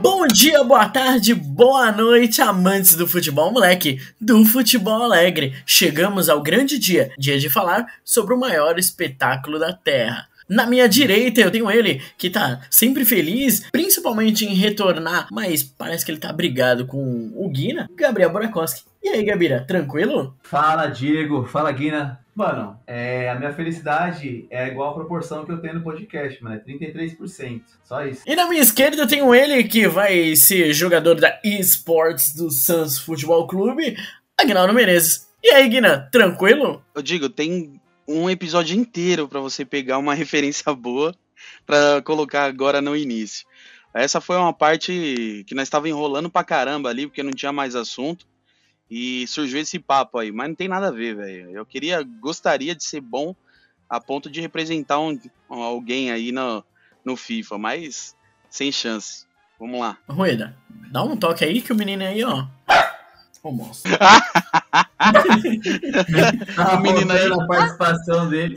Bom dia, boa tarde, boa noite, amantes do futebol moleque, do futebol alegre. Chegamos ao grande dia, dia de falar sobre o maior espetáculo da Terra. Na minha direita eu tenho ele, que tá sempre feliz, principalmente em retornar, mas parece que ele tá brigado com o Guina, Gabriel Burakovsky. E aí, Gabira, tranquilo? Fala, Diego. Fala, Guina. Mano, é, a minha felicidade é igual a proporção que eu tenho no podcast, mano. É 33%. Só isso. E na minha esquerda eu tenho ele, que vai ser jogador da eSports do Suns Futebol Clube, Agnaldo Menezes. E aí, Guina, tranquilo? Eu digo, tem um episódio inteiro pra você pegar uma referência boa pra colocar agora no início. Essa foi uma parte que nós estava enrolando pra caramba ali, porque não tinha mais assunto. E surgiu esse papo aí, mas não tem nada a ver, velho. Eu queria, gostaria de ser bom a ponto de representar um, alguém aí no, no FIFA, mas sem chance. Vamos lá. Rueda, dá um toque aí que o menino aí, ó. Ô, moço. Tá O menino aí- rodando a participação dele.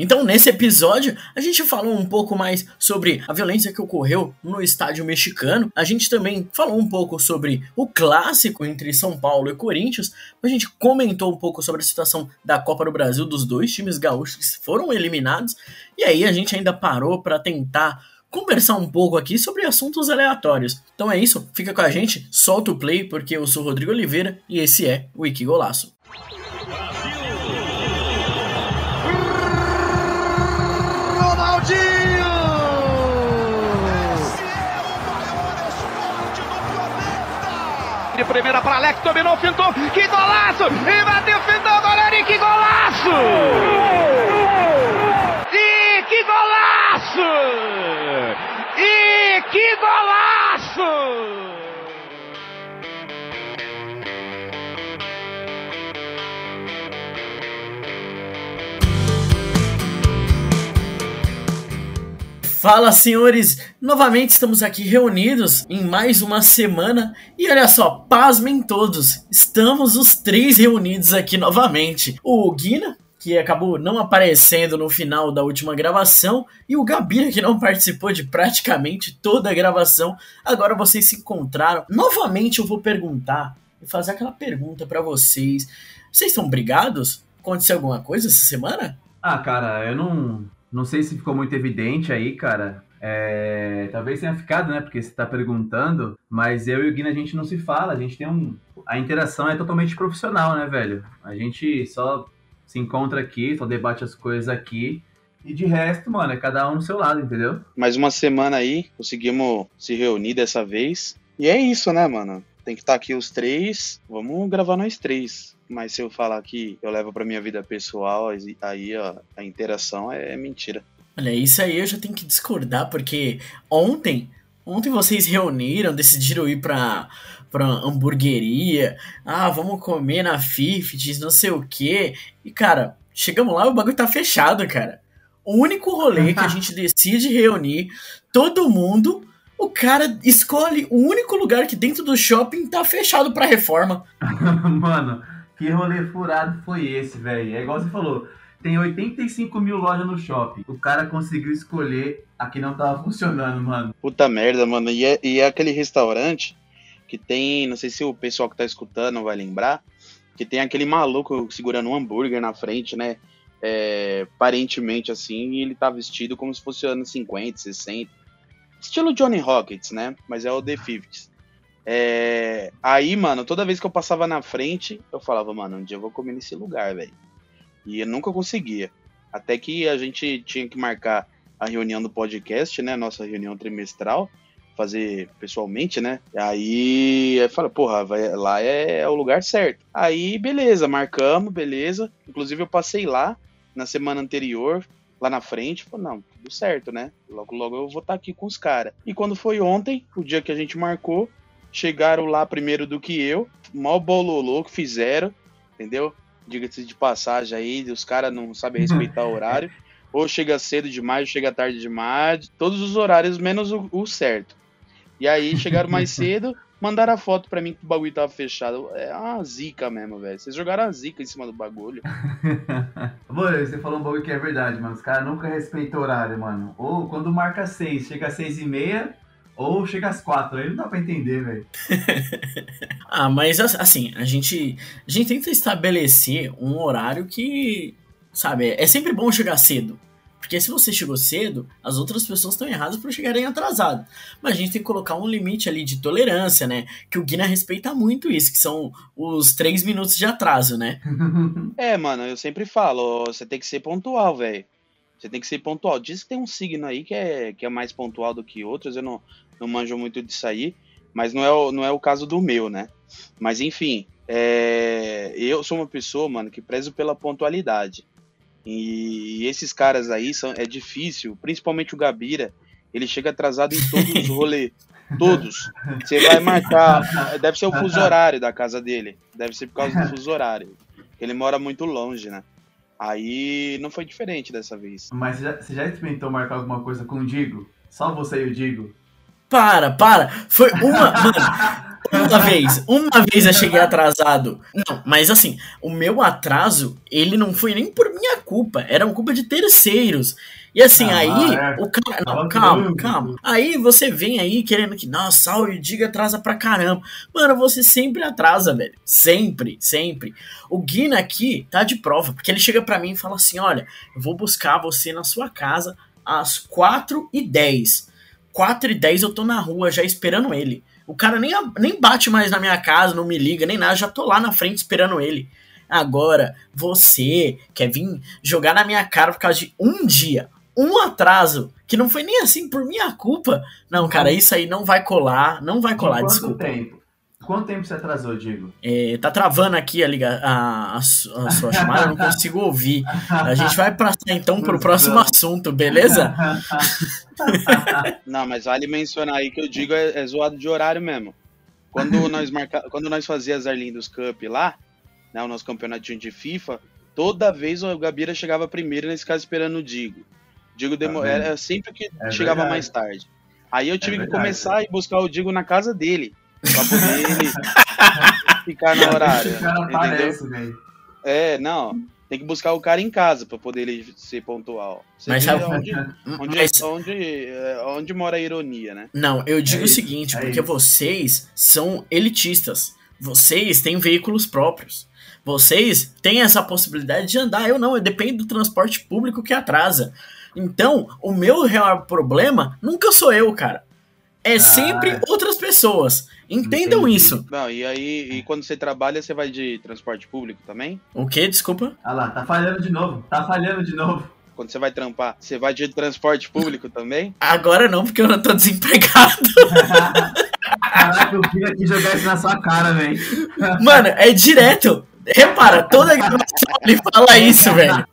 Então, nesse episódio, a gente falou um pouco mais sobre a violência que ocorreu no estádio mexicano. A gente também falou um pouco sobre o clássico entre São Paulo e Corinthians. A gente comentou um pouco sobre a situação da Copa do Brasil dos dois times gaúchos que foram eliminados. E aí a gente ainda parou para tentar conversar um pouco aqui sobre assuntos aleatórios. Então é isso, fica com a gente, solta o play porque eu sou Rodrigo Oliveira e esse é o Wiki Golaço. Primeira para Alex, dominou, fintou, que golaço! E bateu, fintou, goleiro, e que golaço! E que golaço! E que golaço! Fala, senhores! Novamente estamos aqui reunidos em mais uma semana e olha só, pasmem todos, estamos os três reunidos aqui novamente. O Guina, que acabou não aparecendo no final da última gravação, e o Gabira, que não participou de praticamente toda a gravação. Agora vocês se encontraram. Novamente eu vou perguntar e fazer aquela pergunta pra vocês. Vocês estão brigados? Aconteceu alguma coisa essa semana? Ah, cara, eu não, não sei se ficou muito evidente aí, cara. É, talvez tenha ficado, né? Porque você tá perguntando, mas eu e o Guina a gente não se fala, a gente tem um. A interação é totalmente profissional, né, velho? A gente só se encontra aqui, só debate as coisas aqui. E de resto, mano, é cada um no seu lado, entendeu? Mais uma semana aí, conseguimos se reunir dessa vez. E é isso, né, mano? Tem que estar aqui os três. Vamos gravar nós três. Mas se eu falar que eu levo pra minha vida pessoal, aí ó, a interação é mentira. Olha, isso aí eu já tenho que discordar, porque ontem, ontem vocês reuniram, decidiram ir pra, pra hamburgueria, ah, vamos comer na Fifties, não sei o quê. E, cara, chegamos lá e o bagulho tá fechado, cara. O único rolê que a gente decide reunir, todo mundo, o cara escolhe o único lugar que dentro do shopping tá fechado pra reforma. Mano, que rolê furado foi esse, velho? É igual você falou, tem 85 mil lojas no shopping. O cara conseguiu escolher a que não tava funcionando, mano. Puta merda, mano. E é, e é aquele restaurante que tem, não sei se o pessoal que tá escutando vai lembrar, que tem aquele maluco segurando um hambúrguer na frente, né? É, aparentemente assim, e ele tá vestido como se fosse anos 50, 60. Estilo Johnny Rockets, né? Mas é o The Fifties. É, aí, mano, toda vez que eu passava na frente, eu falava, mano, um dia eu vou comer nesse lugar, velho. E eu nunca conseguia. Até que a gente tinha que marcar a reunião do podcast, né? Nossa reunião trimestral, fazer pessoalmente, né? Aí eu falei, porra, vai, lá é, é o lugar certo. Aí, beleza, marcamos, beleza. Inclusive eu passei lá na semana anterior, lá na frente, falei, não, tudo certo, né? Logo, logo eu vou estar aqui com os caras. E quando foi ontem, o dia que a gente marcou, chegaram lá primeiro do que eu, mal bololô que fizeram, entendeu? Diga-se de passagem aí, os caras não sabem respeitar o horário. Ou chega cedo demais, ou chega tarde demais, todos os horários, menos o, o certo. E aí chegaram mais cedo, mandaram a foto pra mim que o bagulho tava fechado. É uma zica mesmo, velho. Vocês jogaram a zica em cima do bagulho. Mano, você falou um bagulho que é verdade, mano. Os caras nunca respeitam o horário, mano. Ou quando marca seis, chega às seis e meia, ou chega às quatro. Aí não dá pra entender, velho. Ah, mas as- assim, a gente, a gente tenta estabelecer um horário que, sabe, é sempre bom chegar cedo. Porque se você chegou cedo, as outras pessoas estão erradas por chegarem atrasadas. Mas a gente tem que colocar um limite ali de tolerância, né? Que o Guina respeita muito isso, que são os três minutos de atraso, né? É, mano, eu sempre falo, você tem que ser pontual, velho. Você tem que ser pontual. Diz que tem um signo aí que é, que é mais pontual do que outros, eu não, não manjo muito disso aí, mas não é, o, não é o caso do meu, né? Mas enfim, é, eu sou uma pessoa, mano, que prezo pela pontualidade. E esses caras aí são, é difícil, principalmente o Gabira, ele chega atrasado em todos os rolês. Todos. Você vai marcar. Deve ser o fuso horário da casa dele. Deve ser por causa do fuso horário. Ele mora muito longe, né? Aí não foi diferente dessa vez. Mas você já, você já experimentou marcar alguma coisa com o Digo? Só você e o Digo? Para, para! Foi uma. Mano, uma vez, uma vez eu cheguei atrasado. Não, mas assim, o meu atraso, ele não foi nem por minha culpa, era uma culpa de terceiros. E assim, Ah, aí, é. o cara. Não, calma, calma. Aí você vem aí querendo que, nossa, o Diga atrasa pra caramba. Mano, você sempre atrasa, velho. Sempre, sempre. O Guina aqui tá de prova, porque ele chega pra mim e fala assim: olha, eu vou buscar você na sua casa às 4h10. 4 e 10 eu tô na rua já esperando ele. O cara nem, nem bate mais na minha casa, não me liga, nem nada, já tô lá na frente esperando ele. Agora, você quer vir jogar na minha cara por causa de um dia, um atraso, que não foi nem assim por minha culpa. Não, cara, isso aí não vai colar, não vai colar, desculpa. tempo? Quanto tempo você atrasou, Digo? É, tá travando aqui a, liga, a, a a sua chamada, eu não consigo ouvir. A gente vai passar então pro próximo assunto, beleza? Não, mas vale mencionar aí que eu digo é, é zoado de horário mesmo. Quando nós marca... quando nós fazíamos as Arlindos Cup lá, né, o nosso campeonatinho de FIFA, toda vez o Gabira chegava primeiro nesse caso esperando o Digo. Digo demo... Tá vendo? era sempre que É chegava verdade. mais tarde. Aí eu tive que verdade. começar a ir buscar o Digo na casa dele, pra poder ele ficar no horário, Esse cara entendeu? aparece, velho. É, não. Tem que buscar o cara em casa pra poder ele ser pontual. Você Mas sabe- onde, onde, Mas- onde, é, onde mora a ironia, né? Não, eu digo É o isso, seguinte, é porque isso. vocês são elitistas. Vocês têm veículos próprios. Vocês têm essa possibilidade de andar. Eu não, eu dependo do transporte público que atrasa. Então, o meu real problema nunca sou eu, cara. É sempre outras pessoas. Entendam Entendi. isso. Não, e aí, e quando você trabalha, você vai de transporte público também? O quê? Desculpa? Olha lá, tá falhando de novo. Tá falhando de novo. Quando você vai trampar, você vai de transporte público também? Agora não, porque eu não tô desempregado. Caraca, eu vim aqui jogar isso na sua cara, velho. Mano, é direto. Repara, toda gravação ele fala isso, velho.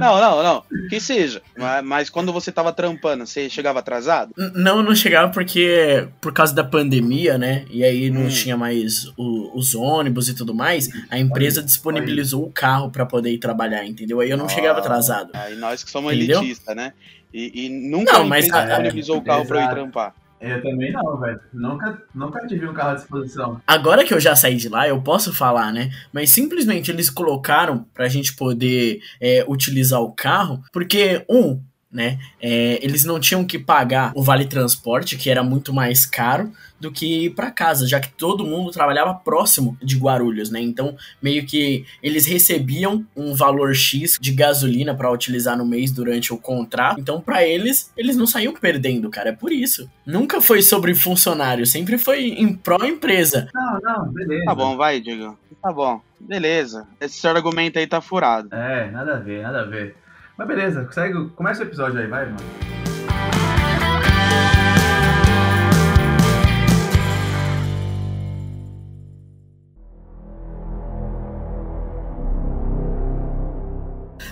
Não, não, não. Que seja. Mas, mas quando você tava trampando, você chegava atrasado? N- Não, não chegava porque por causa da pandemia, né? E aí não Hum. tinha mais o- os ônibus e tudo mais. A empresa disponibilizou o carro pra poder ir trabalhar, entendeu? Aí eu não chegava atrasado. Aí nós que somos Entendeu? elitistas, né? E, e nunca Não, a mas- empresa é, disponibilizou o carro pra eu ir trampar. Eu também não, velho. Nunca, nunca tive um carro à disposição. Agora que eu já saí de lá, eu posso falar, né? Mas simplesmente eles colocaram pra gente poder é, utilizar o carro, porque, um, né? é, eles não tinham que pagar o vale transporte, que era muito mais caro do que ir pra casa, já que todo mundo trabalhava próximo de Guarulhos, né? Então, meio que eles recebiam um valor X de gasolina pra utilizar no mês durante o contrato. Então, pra eles, eles não saíam perdendo, cara. É por isso. Nunca foi sobre funcionário, sempre foi em pró empresa. Não, não, beleza. Tá bom, vai, Diego. Tá bom. Beleza. Esse seu argumento aí tá furado. É, nada a ver, nada a ver. Mas beleza, segue, começa o episódio aí, vai, mano.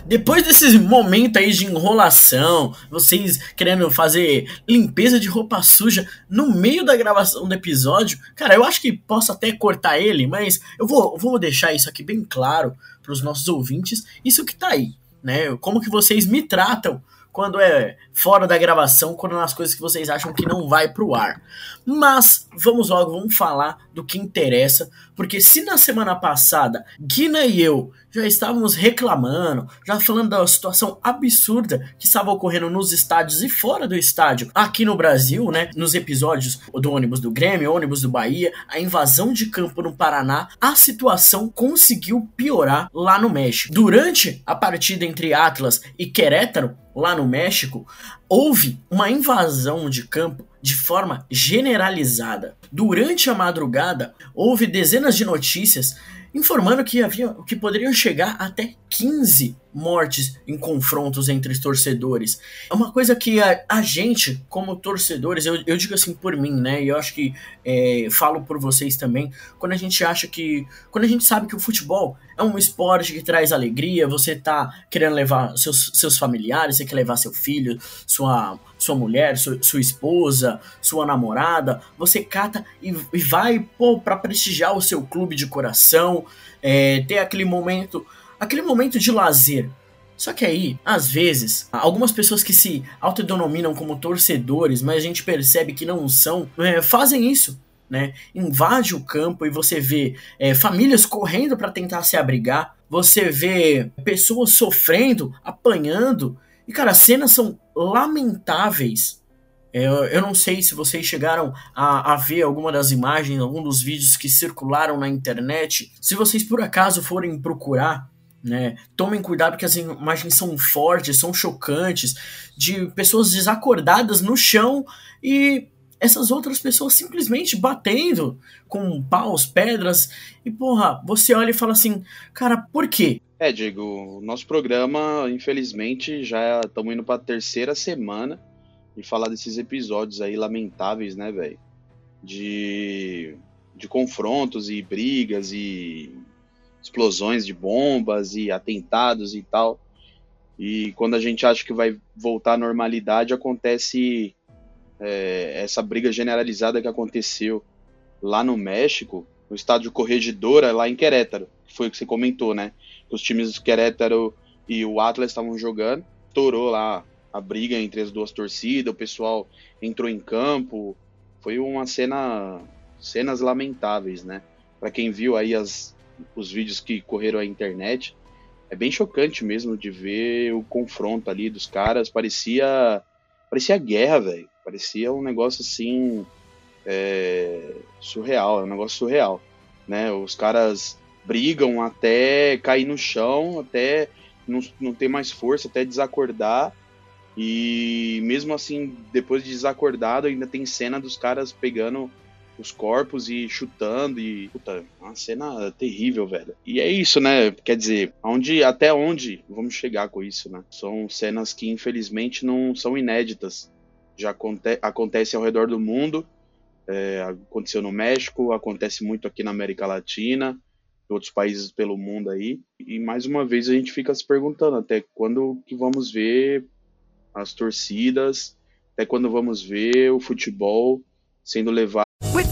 Depois desse momento aí de enrolação, vocês querendo fazer limpeza de roupa suja no meio da gravação do episódio, cara, eu acho que posso até cortar ele, mas eu vou, vou deixar isso aqui bem claro para os nossos ouvintes, isso que tá aí, né? Como que vocês me tratam quando é fora da gravação, quando nas coisas que vocês acham que não vai pro ar. Mas vamos logo, vamos falar do que interessa, porque se na semana passada Guina e eu já estávamos reclamando, já falando da situação absurda que estava ocorrendo nos estádios e fora do estádio, aqui no Brasil, né, nos episódios do ônibus do Grêmio, ônibus do Bahia, a invasão de campo no Paraná, a situação conseguiu piorar lá no México. Durante a partida entre Atlas e Querétaro, lá no México, houve uma invasão de campo de forma generalizada. Durante a madrugada, houve dezenas de notícias informando que havia que poderiam chegar até 15 mortes em confrontos entre torcedores. É uma coisa que a, a gente, como torcedores, eu, eu, digo assim por mim, né? E eu acho que é, falo por vocês também. Quando a gente acha que. Quando a gente sabe que o futebol é um esporte que traz alegria, você tá querendo levar seus, seus familiares, você quer levar seu filho, sua, sua mulher, sua, sua esposa, sua namorada, você cata e, e vai pô, pra prestigiar o seu clube de coração, é, ter aquele momento aquele momento de lazer. Só que aí, às vezes, algumas pessoas que se autodenominam como torcedores, mas a gente percebe que não são, é, fazem isso. Né? Invade o campo e você vê é, famílias correndo para tentar se abrigar, você vê pessoas sofrendo, apanhando, e cara, as cenas são lamentáveis. É, eu, eu não sei se vocês chegaram a, a ver alguma das imagens, algum dos vídeos que circularam na internet. Se vocês por acaso forem procurar, né? Tomem cuidado porque as imagens são fortes, são chocantes, de pessoas desacordadas no chão e essas outras pessoas simplesmente batendo com paus, pedras, e porra, você olha e fala assim, cara, por quê? É, Diego, nosso programa, infelizmente, já estamos indo para a terceira semana e falar desses episódios aí lamentáveis, né, velho? De, de confrontos e brigas e explosões de bombas e atentados e tal. E quando a gente acha que vai voltar à normalidade, acontece é, essa briga generalizada que aconteceu lá no México, no estádio Corregedora, lá em Querétaro, que foi o que você comentou, né? Os times Querétaro e o Atlas estavam jogando, estourou lá a briga entre as duas torcidas, o pessoal entrou em campo, foi uma cena, cenas lamentáveis, né? Para quem viu aí as, os vídeos que correram a internet, é bem chocante mesmo de ver o confronto ali dos caras. Parecia, parecia guerra, velho. Parecia um negócio assim é, surreal, é um negócio surreal, né? Os caras brigam até cair no chão, até não, não ter mais força, até desacordar. E mesmo assim, depois de desacordado, ainda tem cena dos caras pegando os corpos e chutando e puta, uma cena terrível, velho. E é isso, né? Quer dizer, onde até onde vamos chegar com isso, né? São cenas que infelizmente não são inéditas. Já aconte acontece ao redor do mundo. É, aconteceu no México, acontece muito aqui na América Latina, em outros países pelo mundo aí. E mais uma vez a gente fica se perguntando até quando que vamos ver as torcidas, até quando vamos ver o futebol sendo levado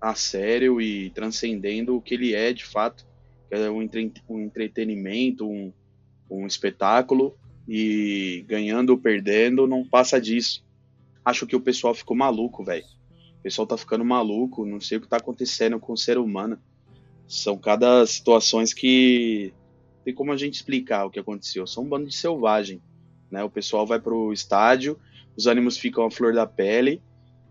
A sério e transcendendo o que ele é de fato, que é um, entre um entretenimento, um, um espetáculo e ganhando ou perdendo não passa disso. Acho que o pessoal ficou maluco, velho. O pessoal tá ficando maluco, não sei o que tá acontecendo com o ser humano. São cada situações que tem como a gente explicar o que aconteceu. São um bando de selvagem, né? O pessoal vai pro estádio, os ânimos ficam à flor da pele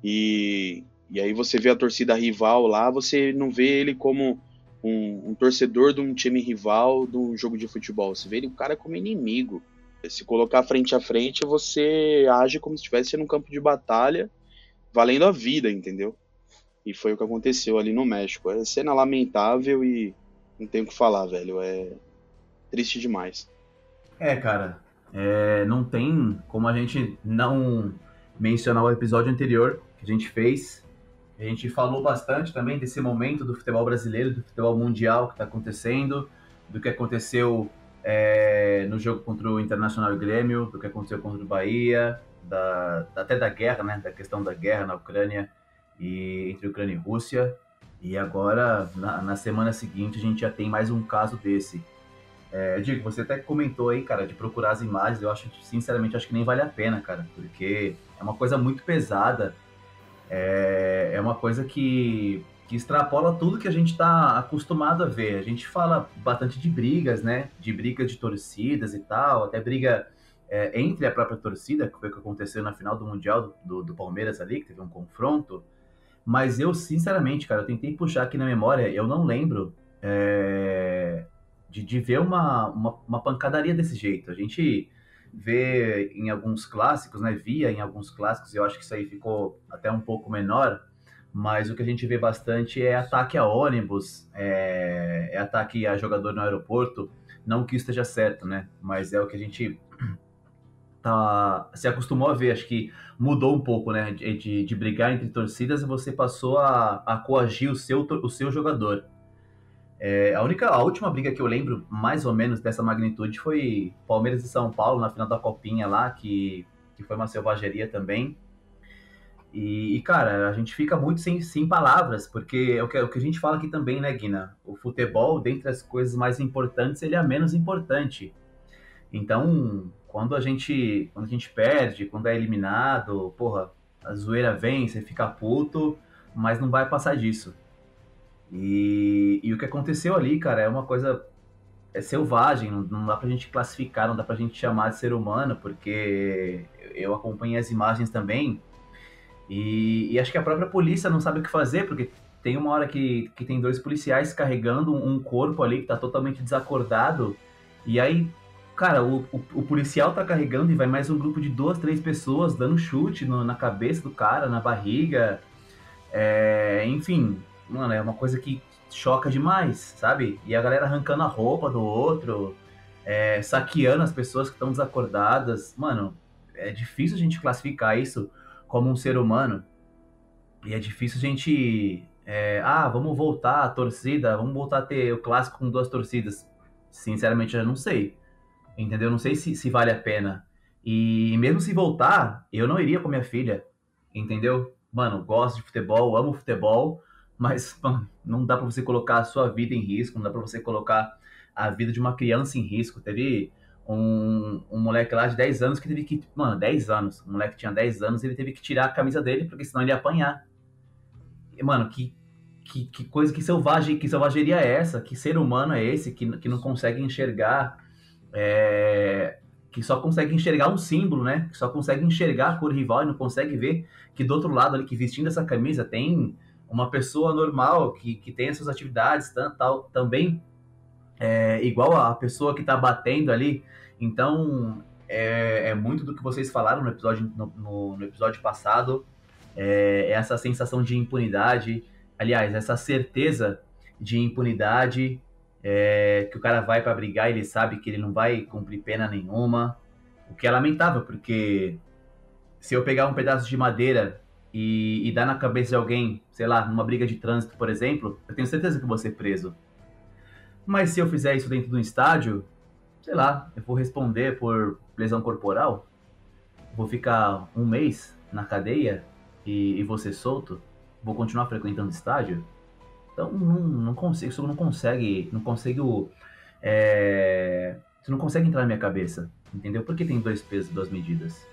e, e aí você vê a torcida rival lá, você não vê ele como um, um torcedor de um time rival de um jogo de futebol, você vê ele o cara como inimigo. Se colocar frente a frente, você age como se estivesse num campo de batalha, valendo a vida, entendeu? E foi o que aconteceu ali no México. É cena lamentável e não tenho o que falar, velho. É triste demais. É, cara, é, não tem como a gente não mencionar o episódio anterior que a gente fez. A gente falou bastante também desse momento do futebol brasileiro, do futebol mundial que está acontecendo, do que aconteceu é, no jogo contra o Internacional e Grêmio, do que aconteceu contra o Bahia, da, até da guerra, né, da questão da guerra na Ucrânia e entre Ucrânia e Rússia. E agora, na, na semana seguinte, a gente já tem mais um caso desse. É, Diego, você até comentou aí, cara, de procurar as imagens. Eu acho, sinceramente, acho que nem vale a pena, cara, porque é uma coisa muito pesada. É, é uma coisa que, que extrapola tudo que a gente está acostumado a ver. A gente fala bastante de brigas, né? De brigas de torcidas e tal, até briga é, entre a própria torcida, que foi o que aconteceu na final do Mundial do, do, do Palmeiras ali, que teve um confronto. Mas eu, sinceramente, cara, eu tentei puxar aqui na memória, eu não lembro é, de, de ver uma, uma, uma, pancadaria desse jeito. A gente vê em alguns clássicos, né? Via em alguns clássicos, e eu acho que isso aí ficou até um pouco menor, mas o que a gente vê bastante é ataque a ônibus, é, é ataque a jogador no aeroporto. Não que esteja certo, né? Mas é o que a gente tá, se acostumou a ver. Acho que mudou um pouco, né? De, de, de brigar entre torcidas e você passou a, a coagir o seu, o seu jogador. É, a única, a última briga que eu lembro, mais ou menos, dessa magnitude foi Palmeiras e São Paulo na final da Copinha lá, que, que foi uma selvageria também. E, e, cara, a gente fica muito sem, sem palavras, porque é o que, é o que a gente fala aqui também, né, Guina? O futebol, dentre as coisas mais importantes, ele é a menos importante. Então, quando a gente, quando a gente perde, quando é eliminado, porra, a zoeira vem, você fica puto, mas não vai passar disso. E, e o que aconteceu ali, cara, é uma coisa é selvagem, não, não dá pra gente classificar, não dá pra gente chamar de ser humano, porque eu acompanhei as imagens também, e, e, acho que a própria polícia não sabe o que fazer, porque tem uma hora que, que tem dois policiais carregando um corpo ali que tá totalmente desacordado, e aí, cara, o, o, o policial tá carregando e vai mais um grupo de duas, três pessoas dando chute no, na cabeça do cara, na barriga, é, enfim, mano, é uma coisa que choca demais, sabe? E a galera arrancando a roupa do outro, é, saqueando as pessoas que estão desacordadas. Mano, é difícil a gente classificar isso como um ser humano. E é difícil a gente. É, ah, vamos voltar a torcida, vamos voltar a ter o clássico com duas torcidas. Sinceramente, eu não sei. Entendeu? Não sei se, se vale a pena. E mesmo se voltar, eu não iria com minha filha. Entendeu? Mano, gosto de futebol, amo futebol, mas mano, não dá para você colocar a sua vida em risco, não dá para você colocar a vida de uma criança em risco. Teve um, um moleque lá de 10 anos que teve que. Mano, 10 anos. Um moleque tinha 10 anos, ele teve que tirar a camisa dele, porque senão ele ia apanhar. E, mano, que, que, que coisa, que selvagem, que selvageria é essa? Que ser humano é esse que, que não consegue enxergar. É, que só consegue enxergar um símbolo, né? Que só consegue enxergar a cor rival e não consegue ver que do outro lado ali, que vestindo essa camisa, tem uma pessoa normal que, que tem as suas atividades tal, também é, igual a pessoa que está batendo ali. Então, é, é, muito do que vocês falaram no episódio, no, no, no episódio passado. É, essa sensação de impunidade, aliás, essa certeza de impunidade, é, que o cara vai para brigar ele sabe que ele não vai cumprir pena nenhuma. O que é lamentável, porque se eu pegar um pedaço de madeira e, e dar na cabeça de alguém, sei lá, numa briga de trânsito, por exemplo, eu tenho certeza que vou ser preso. Mas se eu fizer isso dentro do estádio, sei lá, eu vou responder por lesão corporal, vou ficar um mês na cadeia e, e vou ser solto, vou continuar frequentando estádio. Então não, não consigo, isso não consegue, não consigo, é, isso não consegue entrar na minha cabeça, entendeu? Porque tem dois pesos, duas medidas.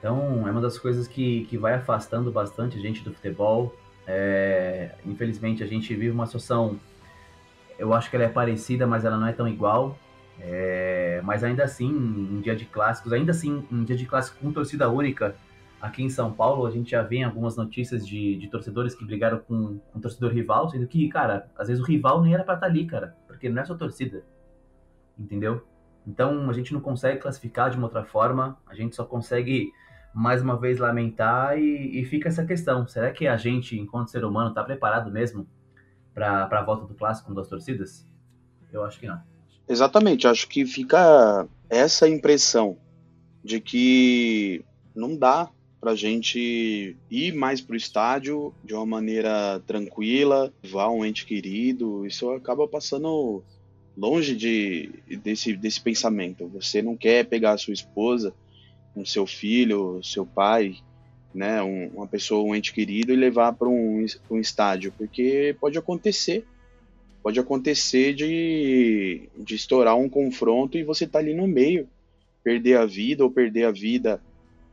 Então, é uma das coisas que, que vai afastando bastante a gente do futebol. É, infelizmente, a gente vive uma situação, eu acho que ela é parecida, mas ela não é tão igual, É, mas ainda assim, em dia de clássicos, ainda assim, em dia de clássico com torcida única, aqui em São Paulo, a gente já vê algumas notícias de, de torcedores que brigaram com, com um torcedor rival, sendo que, cara, às vezes o rival nem era pra estar ali, cara, porque não é sua torcida. Entendeu? Então a gente não consegue classificar de uma outra forma, a gente só consegue mais uma vez lamentar e, e fica essa questão: será que a gente, enquanto ser humano, está preparado mesmo para a volta do clássico com duas torcidas? Eu acho que não. Exatamente, acho que fica essa impressão de que não dá pra gente ir mais pro estádio de uma maneira tranquila, levar um ente querido, isso acaba passando longe de, desse, desse pensamento. Você não quer pegar a sua esposa, um seu filho, seu pai, né, um, uma pessoa, um ente querido e levar para um, um estádio, porque pode acontecer, pode acontecer de, de estourar um confronto e você tá ali no meio, perder a vida ou perder a vida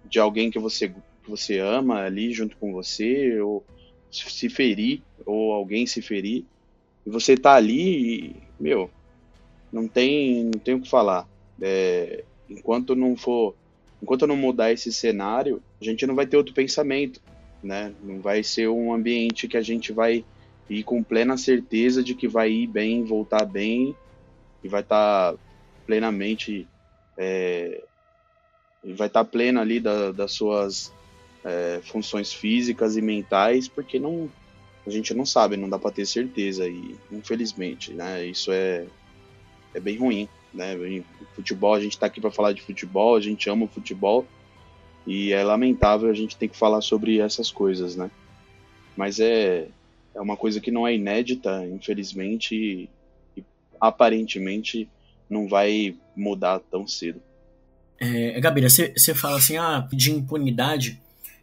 de alguém que você que você ama ali junto com você ou se ferir ou alguém se ferir. E você tá ali e, meu não tem não tem o que falar. É, enquanto não for enquanto não mudar esse cenário, a gente não vai ter outro pensamento, né? Não vai ser um ambiente que a gente vai ir com plena certeza de que vai ir bem, voltar bem e vai estar tá plenamente é, vai estar tá pleno ali da, das suas é, funções físicas e mentais, porque não a gente não sabe, não dá para ter certeza e infelizmente, né? Isso é é bem ruim né? Futebol, a gente está aqui para falar de futebol, a gente ama o futebol e é lamentável a gente ter que falar sobre essas coisas, né? Mas é, é uma coisa que não é inédita, infelizmente, e, e aparentemente não vai mudar tão cedo. É, Gabira, você fala assim, ah, de impunidade.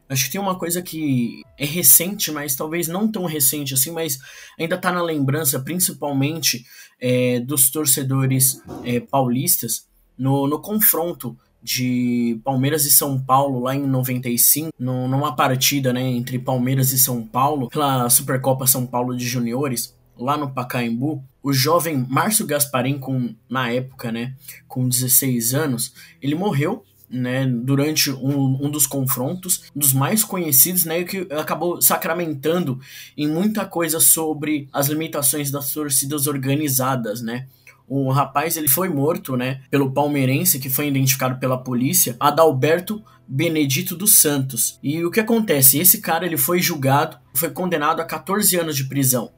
Acho que tem uma coisa que é recente, mas talvez não tão recente assim, mas ainda tá na lembrança, principalmente é, dos torcedores é, paulistas, no, no confronto de Palmeiras e São Paulo lá em 95, no, numa partida né, entre Palmeiras e São Paulo, pela Supercopa São Paulo de Juniores, lá no Pacaembu, o jovem Márcio Gasparim, com, na época, né, com 16 anos, ele morreu né, durante um, um dos confrontos, um dos mais conhecidos, né, que acabou sacramentando em muita coisa sobre as limitações das torcidas organizadas, né. O rapaz ele foi morto, né, pelo palmeirense que foi identificado pela polícia, Adalberto Benedito dos Santos. E o que acontece? Esse cara ele foi julgado, foi condenado a 14 anos de prisão.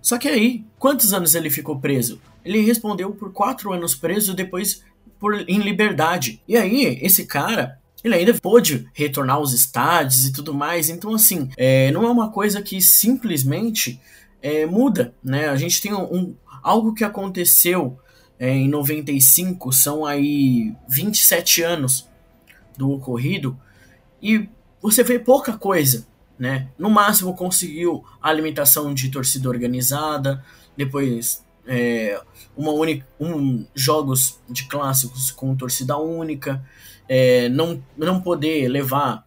Só que aí, quantos anos ele ficou preso? Ele respondeu por 4 anos preso, depois por, em liberdade. E aí, esse cara, ele ainda pôde retornar aos estádios e tudo mais. Então, assim, é, não é uma coisa que simplesmente é, muda, né? A gente tem um, um algo que aconteceu é, em 95, são aí 27 anos do ocorrido, e você vê pouca coisa, né? No máximo conseguiu a alimentação de torcida organizada, depois é, uma única, um, jogos de clássicos com torcida única, é, não, não poder levar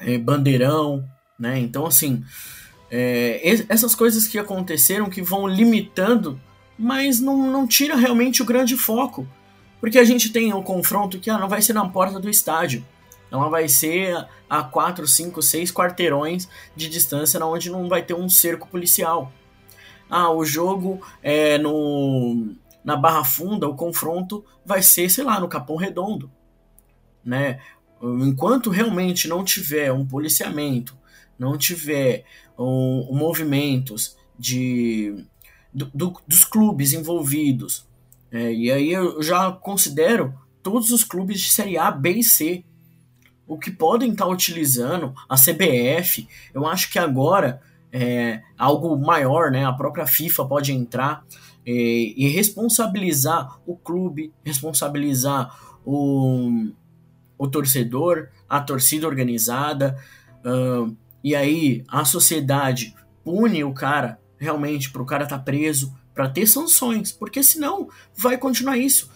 é, bandeirão, né? Então, assim, é, essas coisas que aconteceram que vão limitando, mas não, não tira realmente o grande foco. Porque a gente tem um confronto que ah, não vai ser na porta do estádio. Ela vai ser a 4, 5, 6 quarteirões de distância, onde não vai ter um cerco policial ah, o jogo é no na Barra Funda, o confronto vai ser, sei lá, no Capão Redondo, né? Enquanto realmente não tiver um policiamento, não tiver um movimentos de do, do, dos clubes envolvidos, é, e aí eu já considero todos os clubes de Série A, B e C, o que podem estar utilizando a CBF. Eu acho que agora é, algo maior, né? A própria FIFA pode entrar é, e responsabilizar o clube, responsabilizar o, o torcedor, a torcida organizada, uh, e aí a sociedade pune o cara realmente para o cara estar tá preso, para ter sanções, porque senão vai continuar isso.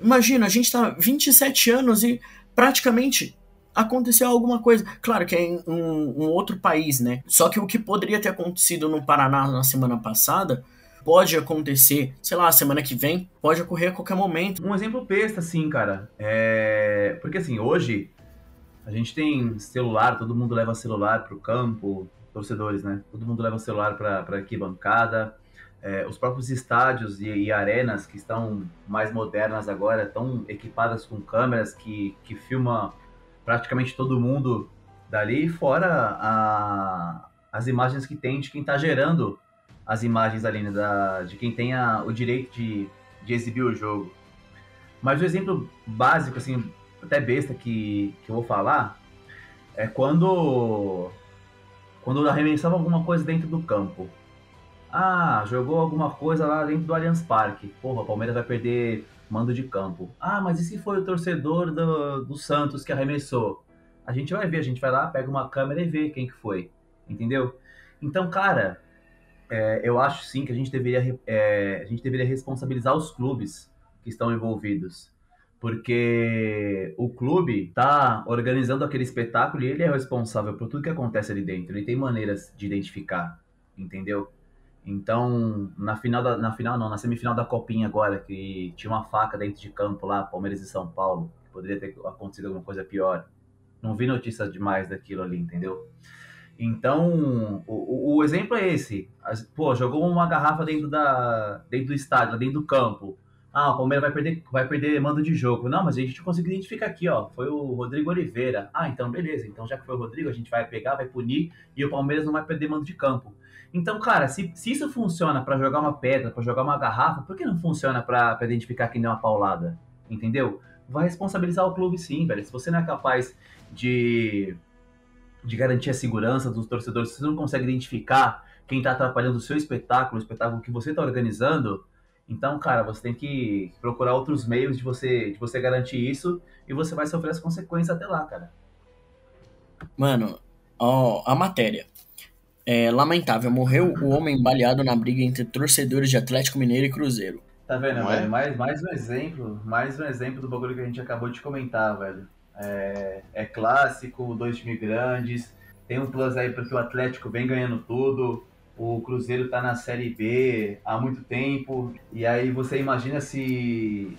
Imagina, a gente está 27 anos e praticamente aconteceu alguma coisa. Claro que é em um, um, outro país, né? Só que o que poderia ter acontecido no Paraná na semana passada pode acontecer, sei lá, semana que vem, pode ocorrer a qualquer momento. Um exemplo besta, assim, cara. É... Porque assim, hoje a gente tem celular, todo mundo leva celular pro campo, torcedores, né? Todo mundo leva celular pra, pra arquibancada. É, os próprios estádios e, e, arenas que estão mais modernas agora estão equipadas com câmeras que, que filmam praticamente todo mundo dali, fora a, as imagens que tem de quem está gerando as imagens ali, né, da, de quem tem a, o direito de, de exibir o jogo. Mas o exemplo básico, assim, até besta que, que eu vou falar, é quando, quando arremessava alguma coisa dentro do campo. Ah, jogou alguma coisa lá dentro do Allianz Parque. Porra, o Palmeiras vai perder mando de campo. Ah, mas e se foi o torcedor do, do Santos que arremessou? A gente vai ver, a gente vai lá, pega uma câmera e vê quem que foi. Entendeu? Então, cara, é, eu acho sim que a gente deveria, é, a gente deveria responsabilizar os clubes que estão envolvidos. Porque o clube está organizando aquele espetáculo e ele é responsável por tudo que acontece ali dentro. Ele tem maneiras de identificar, entendeu? Então, na final, da, na final não, na semifinal da Copinha agora, que tinha uma faca dentro de campo lá, Palmeiras e São Paulo, poderia ter acontecido alguma coisa pior. Não vi notícias demais daquilo ali, entendeu? Então, o, o exemplo é esse. Pô, jogou uma garrafa dentro, da, dentro do estádio, dentro do campo. Ah, o Palmeiras vai perder, vai perder mando de jogo. Não, mas a gente conseguiu identificar aqui, ó. Foi o Rodrigo Oliveira. Ah, então beleza. Então, já que foi o Rodrigo, a gente vai pegar, vai punir e o Palmeiras não vai perder mando de campo. Então, cara, se, se isso funciona para jogar uma pedra, para jogar uma garrafa, por que não funciona para identificar quem deu uma paulada? Entendeu? Vai responsabilizar o clube sim, velho. Se você não é capaz de, de garantir a segurança dos torcedores, se você não consegue identificar quem está atrapalhando o seu espetáculo, o espetáculo que você está organizando, então, cara, você tem que procurar outros meios de você, de você garantir isso e você vai sofrer as consequências até lá, cara. Mano, ó, a matéria. É lamentável, morreu o homem baleado na briga entre torcedores de Atlético Mineiro e Cruzeiro. Tá vendo, é? velho? Mais, mais um exemplo, mais um exemplo do bagulho que a gente acabou de comentar, velho. É, é clássico, dois times grandes, tem um plus aí porque o Atlético vem ganhando tudo, o Cruzeiro tá na Série B há muito tempo, e aí você imagina se,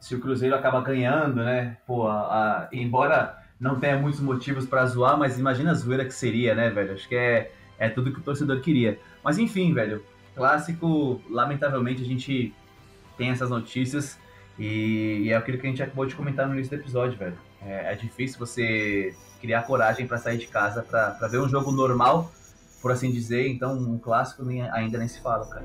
se o Cruzeiro acaba ganhando, né? Pô, a, a, embora não tenha muitos motivos para zoar, mas imagina a zoeira que seria, né, velho? Acho que é é tudo que o torcedor queria. Mas enfim, velho, clássico, lamentavelmente a gente tem essas notícias e, e é aquilo que a gente acabou de comentar no início do episódio, velho. É, é difícil você criar coragem para sair de casa para ver um jogo normal, por assim dizer, então um clássico nem, ainda nem se fala, cara.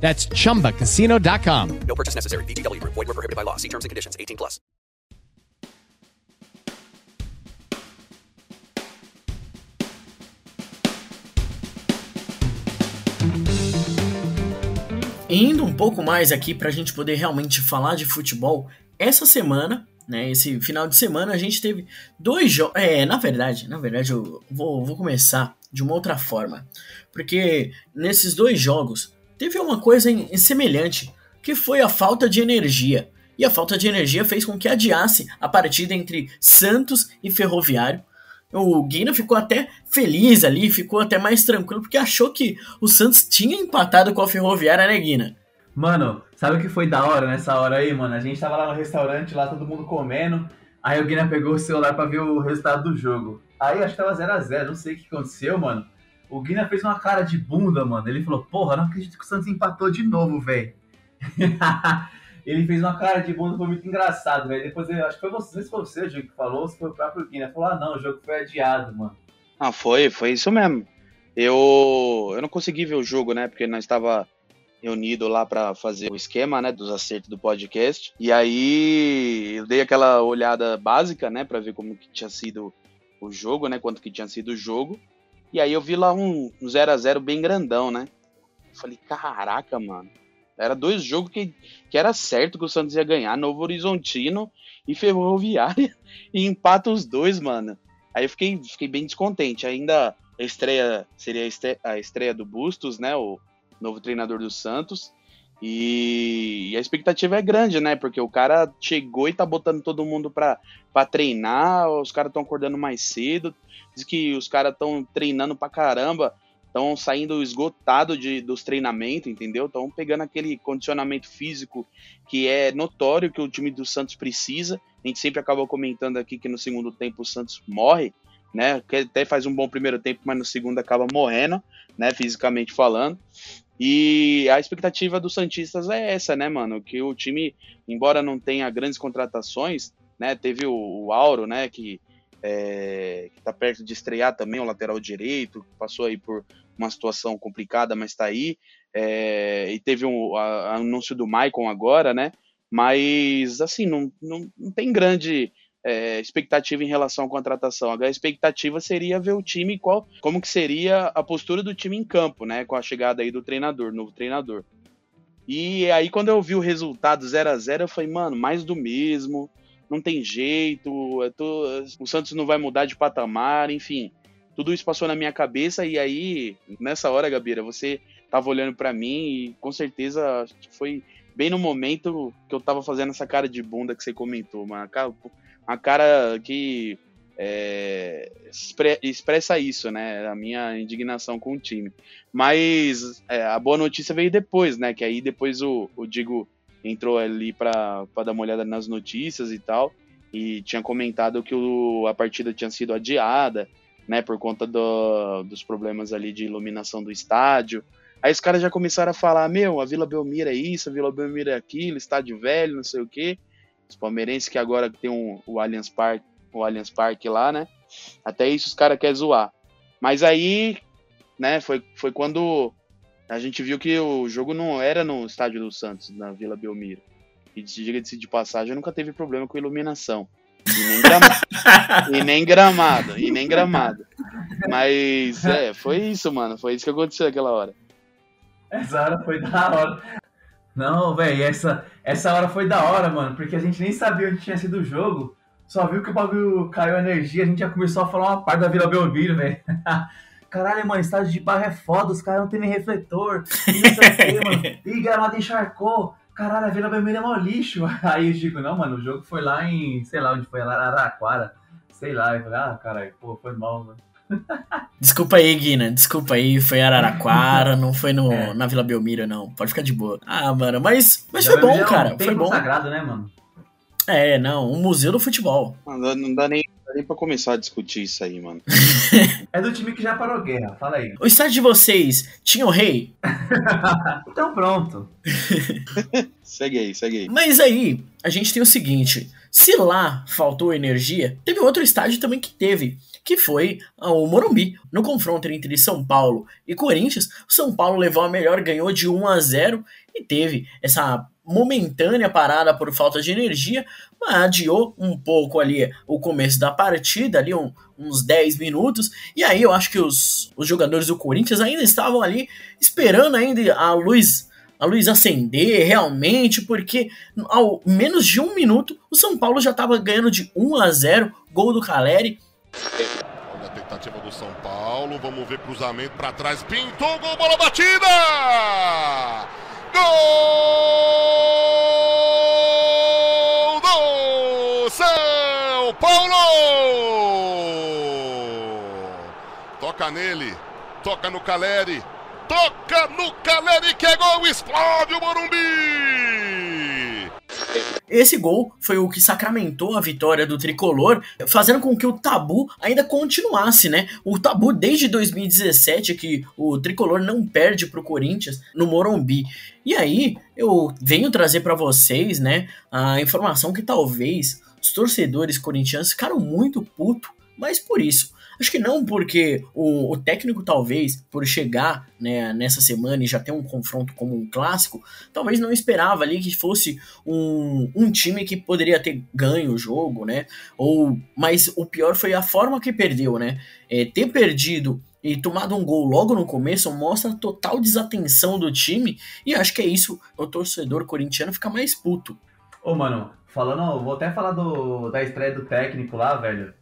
That's chumbacasino.com. No purchase necessary. Group. Void were prohibited by law. See terms and conditions. 18 plus. Indo um pouco mais aqui para a gente poder realmente falar de futebol, essa semana, né, esse final de semana, a gente teve dois jogos. É, na verdade, na verdade, eu vou, vou começar de uma outra forma. Porque nesses dois jogos teve uma coisa semelhante, que foi a falta de energia. E a falta de energia fez com que adiasse a partida entre Santos e Ferroviário. O Guina ficou até feliz ali, ficou até mais tranquilo, porque achou que o Santos tinha empatado com a Ferroviária, né, Guina? Mano, sabe o que foi da hora nessa hora aí, mano? A gente tava lá no restaurante, lá todo mundo comendo. Aí o Guiné pegou o celular pra ver o resultado do jogo. Aí acho que tava 0x0, não sei o que aconteceu, mano. O Guiné fez uma cara de bunda, mano. Ele falou, porra, não acredito que o Santos empatou de novo, velho. ele fez uma cara de bunda, foi muito engraçado, velho. Depois, eu acho que foi você, se foi você, que falou, ou se foi o próprio Guiné. Falou, ah, não, o jogo foi adiado, mano. Ah, foi, foi isso mesmo. Eu, eu não consegui ver o jogo, né? Porque nós estava reunido lá para fazer o esquema, né, dos acertos do podcast. E aí eu dei aquela olhada básica, né, para ver como que tinha sido o jogo, né, quanto que tinha sido o jogo. E aí eu vi lá um 0 a 0 bem grandão, né? falei, caraca, mano. Era dois jogos que, que era certo que o Santos ia ganhar, Novo Horizontino e Ferroviária, e empata os dois, mano. Aí eu fiquei, fiquei bem descontente. Ainda a estreia seria a estreia do Bustos, né? O novo treinador do Santos. E, e, a expectativa é grande, né? Porque o cara chegou e tá botando todo mundo pra, pra treinar, os caras estão acordando mais cedo, diz que os caras estão treinando pra caramba, estão saindo esgotado de, dos treinamentos, entendeu? Estão pegando aquele condicionamento físico que é notório que o time do Santos precisa. A gente sempre acaba comentando aqui que no segundo tempo o Santos morre, né? Que até faz um bom primeiro tempo, mas no segundo acaba morrendo, né? Fisicamente falando. E a expectativa dos Santistas é essa, né, mano? Que o time, embora não tenha grandes contratações, né? Teve o, o Auro, né? Que, é, que tá perto de estrear também, o lateral direito, passou aí por uma situação complicada, mas tá aí. É, e teve um, anúncio do Maicon agora, né? Mas, assim, não, não, não tem grande é, expectativa em relação à contratação. A expectativa seria ver o time qual, como que seria a postura do time em campo, né, com a chegada aí do treinador, novo treinador. E aí quando eu vi o resultado 0 a 0 eu falei, mano, mais do mesmo, não tem jeito, tô, o Santos não vai mudar de patamar, enfim. Tudo isso passou na minha cabeça e aí, nessa hora, Gabira, você tava olhando para mim e com certeza foi bem no momento que eu tava fazendo essa cara de bunda que você comentou, mano. Uma cara que é, expressa isso, né? A minha indignação com o time. Mas é, a boa notícia veio depois, né? Que aí depois o, o Digo entrou ali para dar uma olhada nas notícias e tal. E tinha comentado que o, a partida tinha sido adiada, né? Por conta do, dos problemas ali de iluminação do estádio. Aí os caras já começaram a falar: Meu, a Vila Belmiro é isso, a Vila Belmiro é aquilo, estádio velho, não sei o quê. Os palmeirenses que agora tem um, o Allianz Park, o Allianz Parque lá, né? Até isso os caras querem zoar. Mas aí, né, foi, foi quando a gente viu que o jogo não era no estádio do Santos, na Vila Belmiro. E diga-se de passagem, nunca teve problema com iluminação. E nem, gramado, e nem gramado. E nem gramado. Mas é, foi isso, mano. Foi isso que aconteceu naquela hora. Essa hora foi da hora. Não, velho, essa, essa hora foi da hora, mano, porque a gente nem sabia onde tinha sido o jogo. Só viu que o bagulho caiu a energia, a gente já começou a falar uma parte da Vila Belmiro, velho. Caralho, mano, estádio de barro é foda, os caras não tem nem refletor. E não sei o mano. Gramado encharcou. Caralho, a Vila Belmiro é mó lixo. Aí eu digo, não, mano, o jogo foi lá em, sei lá onde foi, Araraquara. Sei lá. Eu falei, ah, caralho, pô, foi mal, mano. Desculpa aí, Guina. Desculpa aí. Foi Araraquara, não foi no, é. na Vila Belmiro, não. Pode ficar de boa. Ah, mano, mas, mas foi bom, cara. foi bom. sagrado, né, mano? É, não, um museu do futebol. Não dá, não dá nem, nem pra começar a discutir isso aí, mano. é do time que já parou guerra, fala aí. O estádio de vocês tinha o rei? então pronto. segue aí, segue aí. Mas aí, a gente tem o seguinte: se lá faltou energia, teve outro estádio também que teve que foi o Morumbi. No confronto entre São Paulo e Corinthians, o São Paulo levou a melhor, ganhou de 1 a 0 e teve essa momentânea parada por falta de energia, mas adiou um pouco ali o começo da partida, ali um, uns 10 minutos, e aí eu acho que os, os jogadores do Corinthians ainda estavam ali esperando ainda a luz a luz acender realmente, porque ao menos de um minuto o São Paulo já estava ganhando de 1 a 0, gol do Caleri, Olha a tentativa do São Paulo. Vamos ver cruzamento para trás. Pintou, gol, bola batida! Gol do São Paulo! Toca nele, toca no Caleri. toca no Caleri que é gol, explode o Morumbi! Esse gol foi o que sacramentou a vitória do tricolor, fazendo com que o tabu ainda continuasse, né? O tabu desde 2017 que o tricolor não perde pro Corinthians no Morumbi. E aí, eu venho trazer para vocês, né, a informação que talvez os torcedores corintianos ficaram muito putos, mas por isso. Acho que não porque o, o, técnico, talvez, por chegar né, nessa semana e já ter um confronto como um clássico, talvez não esperava ali que fosse um, um time que poderia ter ganho o jogo, né? Ou, mas o pior foi a forma que perdeu, né? É, ter perdido e tomado um gol logo no começo mostra a total desatenção do time e acho que é isso o torcedor corintiano fica mais puto. Ô, mano, falando, vou até falar do, da estreia do técnico lá, velho.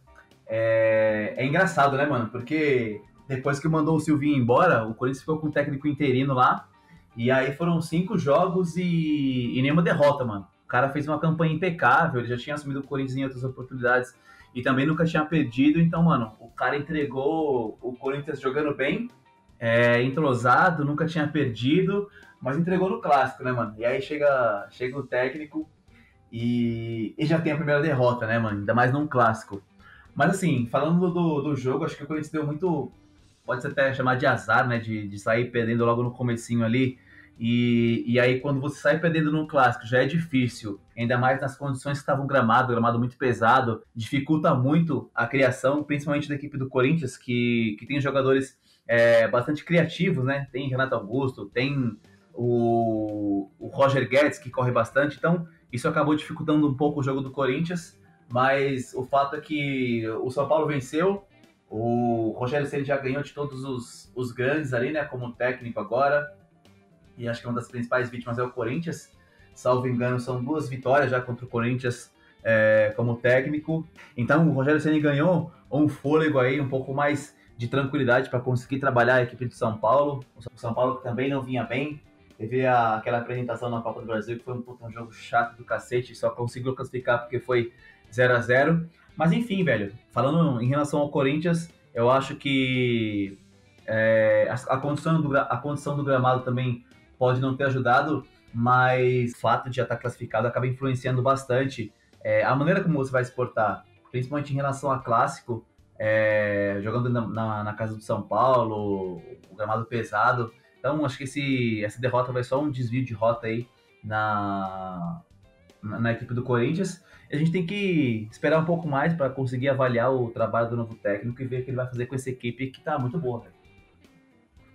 É, é engraçado, né, mano? Porque depois que mandou o Silvinho embora, o Corinthians ficou com o técnico interino lá. E aí foram cinco jogos e, e nenhuma derrota, mano. O cara fez uma campanha impecável, ele já tinha assumido o Corinthians em outras oportunidades e também nunca tinha perdido. Então, mano, o cara entregou o Corinthians jogando bem, é, entrosado, nunca tinha perdido, mas entregou no clássico, né, mano? E aí chega, chega o técnico e, e já tem a primeira derrota, né, mano? Ainda mais num clássico. Mas assim, falando do, do jogo, acho que o Corinthians deu muito. Pode-se até chamar de azar, né? De, de sair perdendo logo no comecinho ali. E, e aí, quando você sai perdendo num clássico, já é difícil, ainda mais nas condições que estavam gramado, gramado muito pesado, dificulta muito a criação, principalmente da equipe do Corinthians, que, que tem jogadores é, bastante criativos, né? Tem Renato Augusto, tem o, o Roger Guedes, que corre bastante, então isso acabou dificultando um pouco o jogo do Corinthians. Mas o fato é que o São Paulo venceu, o Rogério Ceni já ganhou de todos os, os grandes ali, né, como técnico agora. E acho que uma das principais vítimas é o Corinthians. Salvo engano, são duas vitórias já contra o Corinthians é, como técnico. Então o Rogério Ceni ganhou um fôlego aí, um pouco mais de tranquilidade para conseguir trabalhar a equipe do São Paulo. O São Paulo que também não vinha bem. Teve a, aquela apresentação na Copa do Brasil que foi um, um jogo chato do cacete, só conseguiu classificar porque foi 0 a 0 Mas enfim, velho, falando em relação ao Corinthians, eu acho que é, a, a, condição do, a condição do gramado também pode não ter ajudado, mas o fato de já estar classificado acaba influenciando bastante é, a maneira como você vai exportar, principalmente em relação a clássico, é, jogando na, na, na, casa do São Paulo, o gramado pesado. Então, acho que esse, essa derrota vai só um desvio de rota aí na, na, na equipe do Corinthians a gente tem que esperar um pouco mais para conseguir avaliar o trabalho do novo técnico e ver o que ele vai fazer com essa equipe que tá muito boa. Véio.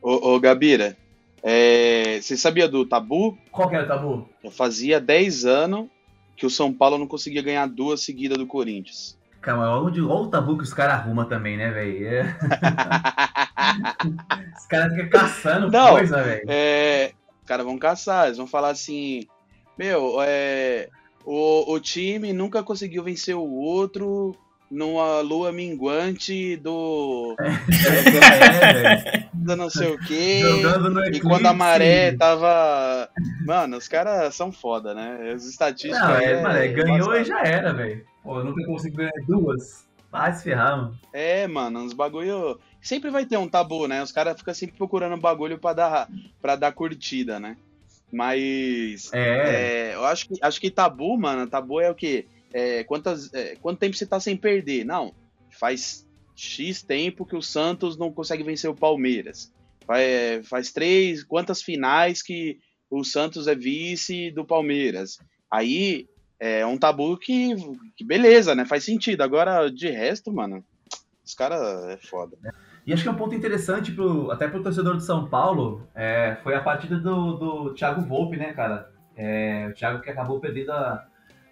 Ô, ô Gabira, é... você sabia do tabu? Qual que era o tabu? Eu fazia 10 anos que o São Paulo não conseguia ganhar duas seguidas do Corinthians. Calma, olha o tabu que os caras arrumam também, né, velho? É... os caras ficam caçando não, coisa, velho. É... Os caras vão caçar, eles vão falar assim, meu, é o, o time nunca conseguiu vencer o outro numa lua minguante do. É, do não sei o quê. E quando a maré tava. Mano, os caras são foda, né? As estatísticas. Não, é, é, mano, é, ganhou e já era, velho. Pô, eu nunca consigo ganhar duas. Vai se ferrar, mano. É, mano, uns bagulho. Sempre vai ter um tabu, né? Os caras ficam sempre procurando bagulho pra dar, pra dar curtida, né? Mas é. é. eu acho que, acho que tabu, mano, tabu é o quê? É, quantas, é, quanto tempo você tá sem perder? Não, faz X tempo que o Santos não consegue vencer o Palmeiras. Faz, faz três, quantas finais que o Santos é vice do Palmeiras. Aí é um tabu que, que beleza, né? Faz sentido. Agora, de resto, mano, os caras é foda. E acho que é um ponto interessante pro, até pro torcedor de São Paulo é, foi a partida do, do Thiago Volpe, né, cara? É, o Thiago que acabou perdendo a,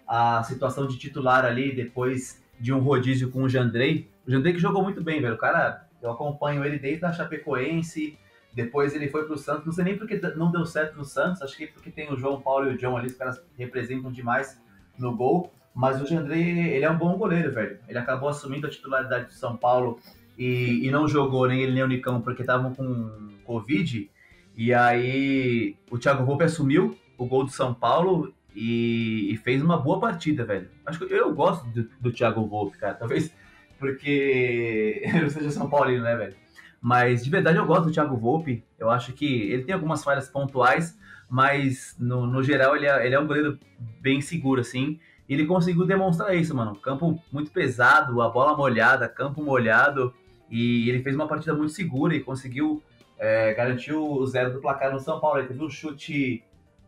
a situação de titular ali depois de um rodízio com o Jandrei. O Jandrei que jogou muito bem, velho. O cara, eu acompanho ele desde a Chapecoense, depois ele foi pro Santos. Não sei nem porque não deu certo no Santos, acho que porque tem o João Paulo e o John ali, os caras representam demais no gol. Mas o Jandrei, ele é um bom goleiro, velho. Ele acabou assumindo a titularidade do São Paulo e, e não jogou nem ele nem o Nicão porque estavam com Covid. E aí o Thiago Volpe assumiu o gol do São Paulo e, e fez uma boa partida, velho. Acho que eu gosto do, do Thiago Volpe, cara. Talvez porque eu seja São Paulino, né, velho? Mas de verdade eu gosto do Thiago Volpe. Eu acho que ele tem algumas falhas pontuais, mas no, no geral ele é, ele é um goleiro bem seguro, assim. E ele conseguiu demonstrar isso, mano. Campo muito pesado, a bola molhada, campo molhado. E ele fez uma partida muito segura e conseguiu é, garantir o zero do placar no São Paulo. Ele teve um chute,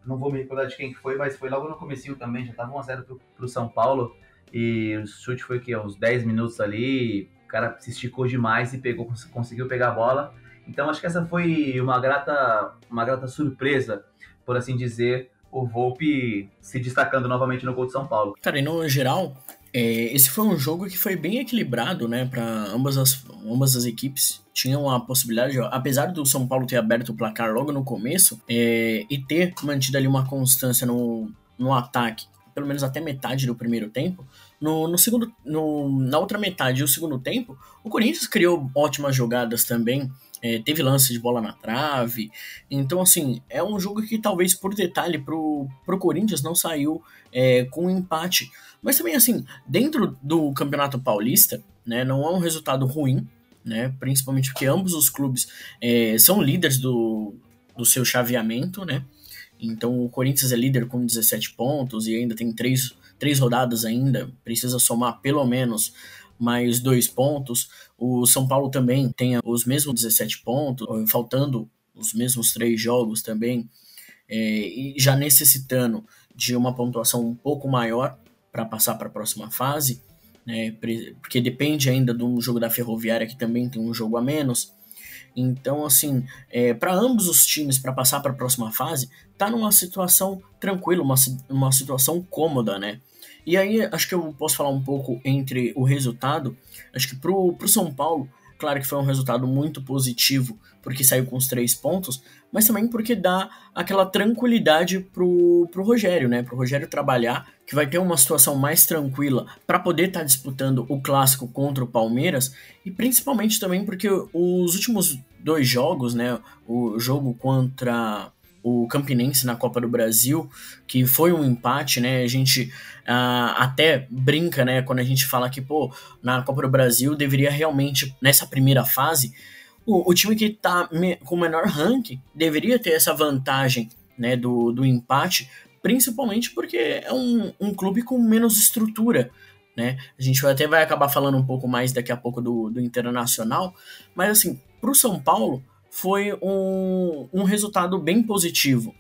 não vou me recordar de quem que foi, mas foi logo no comecinho também, já tava 1x0 pro, pro São Paulo. E o chute foi que uns 10 minutos ali, o cara se esticou demais e pegou, conseguiu pegar a bola. Então acho que essa foi uma grata, uma grata surpresa, por assim dizer, o Volpe se destacando novamente no gol de São Paulo. Cara, e no geral, esse foi um jogo que foi bem equilibrado, né, para ambas as, ambas as equipes. Tinham a possibilidade, de, apesar do São Paulo ter aberto o placar logo no começo é, e ter mantido ali uma constância no, no ataque, pelo menos até metade do primeiro tempo, no, no segundo, no, na outra metade do segundo tempo, o Corinthians criou ótimas jogadas também. É, teve lance de bola na trave. Então, assim, é um jogo que talvez por detalhe pro, pro Corinthians não saiu é, com um empate. Mas também, assim, dentro do Campeonato Paulista, né, não é um resultado ruim, né, principalmente porque ambos os clubes é, são líderes do, do seu chaveamento, né. Então o Corinthians é líder com 17 pontos e ainda tem três, três rodadas ainda, precisa somar pelo menos mais dois pontos. O São Paulo também tem os mesmos 17 pontos, faltando os mesmos três jogos também, é, e já necessitando de uma pontuação um pouco maior para passar para a próxima fase, né, porque depende ainda do jogo da Ferroviária, que também tem um jogo a menos. Então, assim, é, para ambos os times, para passar para a próxima fase, tá numa situação tranquila, uma, uma situação cômoda, né? E aí, acho que eu posso falar um pouco entre o resultado. Acho que pro, pro São Paulo, claro que foi um resultado muito positivo, porque saiu com os três pontos, mas também porque dá aquela tranquilidade pro, pro Rogério, né? Pro Rogério trabalhar, que vai ter uma situação mais tranquila para poder estar tá disputando o clássico contra o Palmeiras, e principalmente também porque os últimos dois jogos, né? O jogo contra o Campinense na Copa do Brasil, que foi um empate, né? A gente uh, até brinca, né, quando a gente fala que, pô, na Copa do Brasil deveria realmente, nessa primeira fase, o, o time que está com o menor ranking deveria ter essa vantagem né, do, do empate, principalmente porque é um, um clube com menos estrutura. Né? A gente até vai acabar falando um pouco mais daqui a pouco do, do Internacional, mas assim, para o São Paulo foi um, um resultado bem positivo.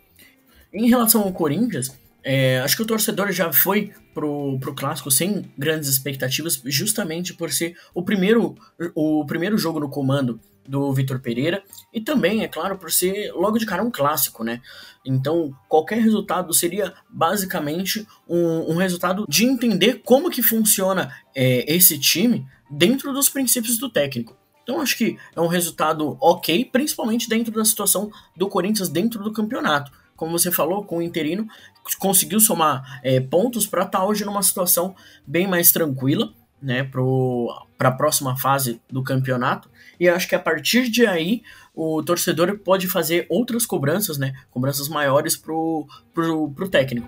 Em relação ao Corinthians, é, acho que o torcedor já foi pro, pro clássico sem grandes expectativas, justamente por ser o primeiro, o primeiro jogo no comando do Vitor Pereira e também, é claro, por ser logo de cara um clássico, né? Então, qualquer resultado seria basicamente um, um resultado de entender como que funciona é, esse time dentro dos princípios do técnico. Então, acho que é um resultado ok, principalmente dentro da situação do Corinthians dentro do campeonato. Como você falou, com o interino, conseguiu somar é, pontos para estar tá hoje numa situação bem mais tranquila, né, para a próxima fase do campeonato. E acho que a partir de aí o torcedor pode fazer outras cobranças, né? Cobranças maiores pro, pro técnico.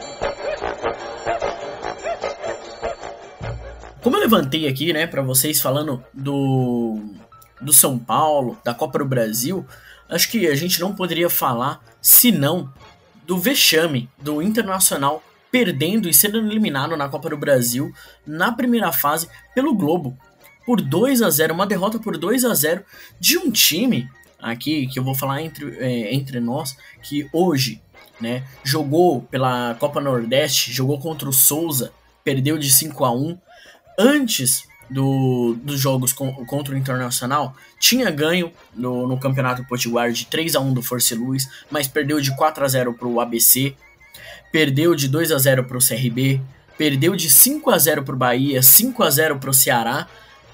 Como eu levantei aqui, né, para vocês falando do do São Paulo, da Copa do Brasil, acho que a gente não poderia falar senão do vexame do Internacional perdendo e sendo eliminado na Copa do Brasil na primeira fase pelo Globo. Por 2 a 0, uma derrota por 2 a 0 de um time aqui que eu vou falar entre, é, entre nós que hoje, né, jogou pela Copa Nordeste, jogou contra o Souza, perdeu de 5 a 1 antes do, dos jogos com, contra o Internacional, tinha ganho no, no Campeonato Potiguar de 3 a 1 do Force Luz, mas perdeu de 4 a 0 para o ABC. perdeu de 2 a 0 para o CRB, perdeu de 5 a 0 para o Bahia, 5 a 0 para o Ceará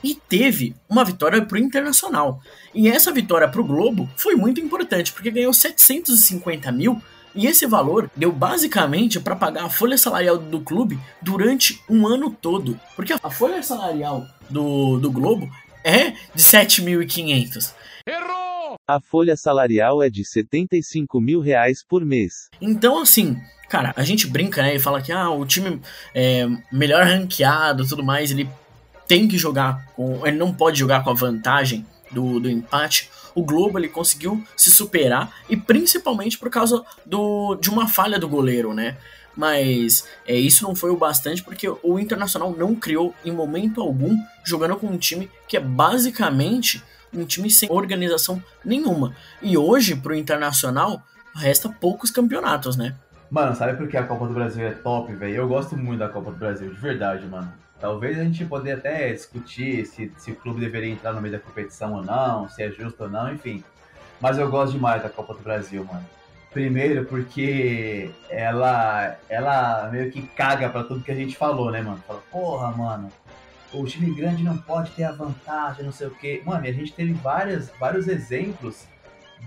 e teve uma vitória para o Internacional. E essa vitória para o Globo foi muito importante, porque ganhou 750 mil e esse valor deu basicamente para pagar a folha salarial do clube durante um ano todo. Porque a folha salarial do, do Globo é de 7.500. A folha salarial é de 75 mil reais por mês. Então, assim, cara, a gente brinca, né? E fala que ah, o time é melhor ranqueado tudo mais, ele tem que jogar com. Ele não pode jogar com a vantagem do, do empate. O Globo ele conseguiu se superar e principalmente por causa do, de uma falha do goleiro, né? Mas é, isso não foi o bastante porque o Internacional não criou em momento algum jogando com um time que é basicamente um time sem organização nenhuma. E hoje, pro Internacional, resta poucos campeonatos, né? Mano, sabe por que a Copa do Brasil é top, velho? Eu gosto muito da Copa do Brasil, de verdade, mano. Talvez a gente poderia até discutir se, se o clube deveria entrar no meio da competição ou não, se é justo ou não, enfim. Mas eu gosto demais da Copa do Brasil, mano. Primeiro porque ela, ela meio que caga pra tudo que a gente falou, né, mano? Fala, porra, mano, o time grande não pode ter a vantagem, não sei o quê. Mano, e a gente teve várias, vários exemplos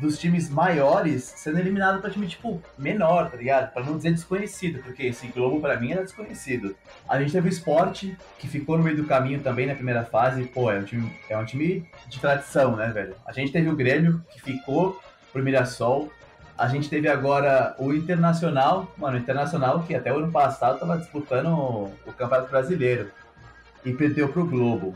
dos times maiores sendo eliminados para time, tipo, menor, tá ligado? Para não dizer desconhecido, porque esse Globo para mim era desconhecido. A gente teve o Sport, que ficou no meio do caminho também na primeira fase. Pô, é um time, é um time de tradição, né, velho? A gente teve o Grêmio, que ficou pro Mirassol. A gente teve agora o Internacional, mano, o Internacional que até o ano passado tava disputando o Campeonato Brasileiro e perdeu pro Globo.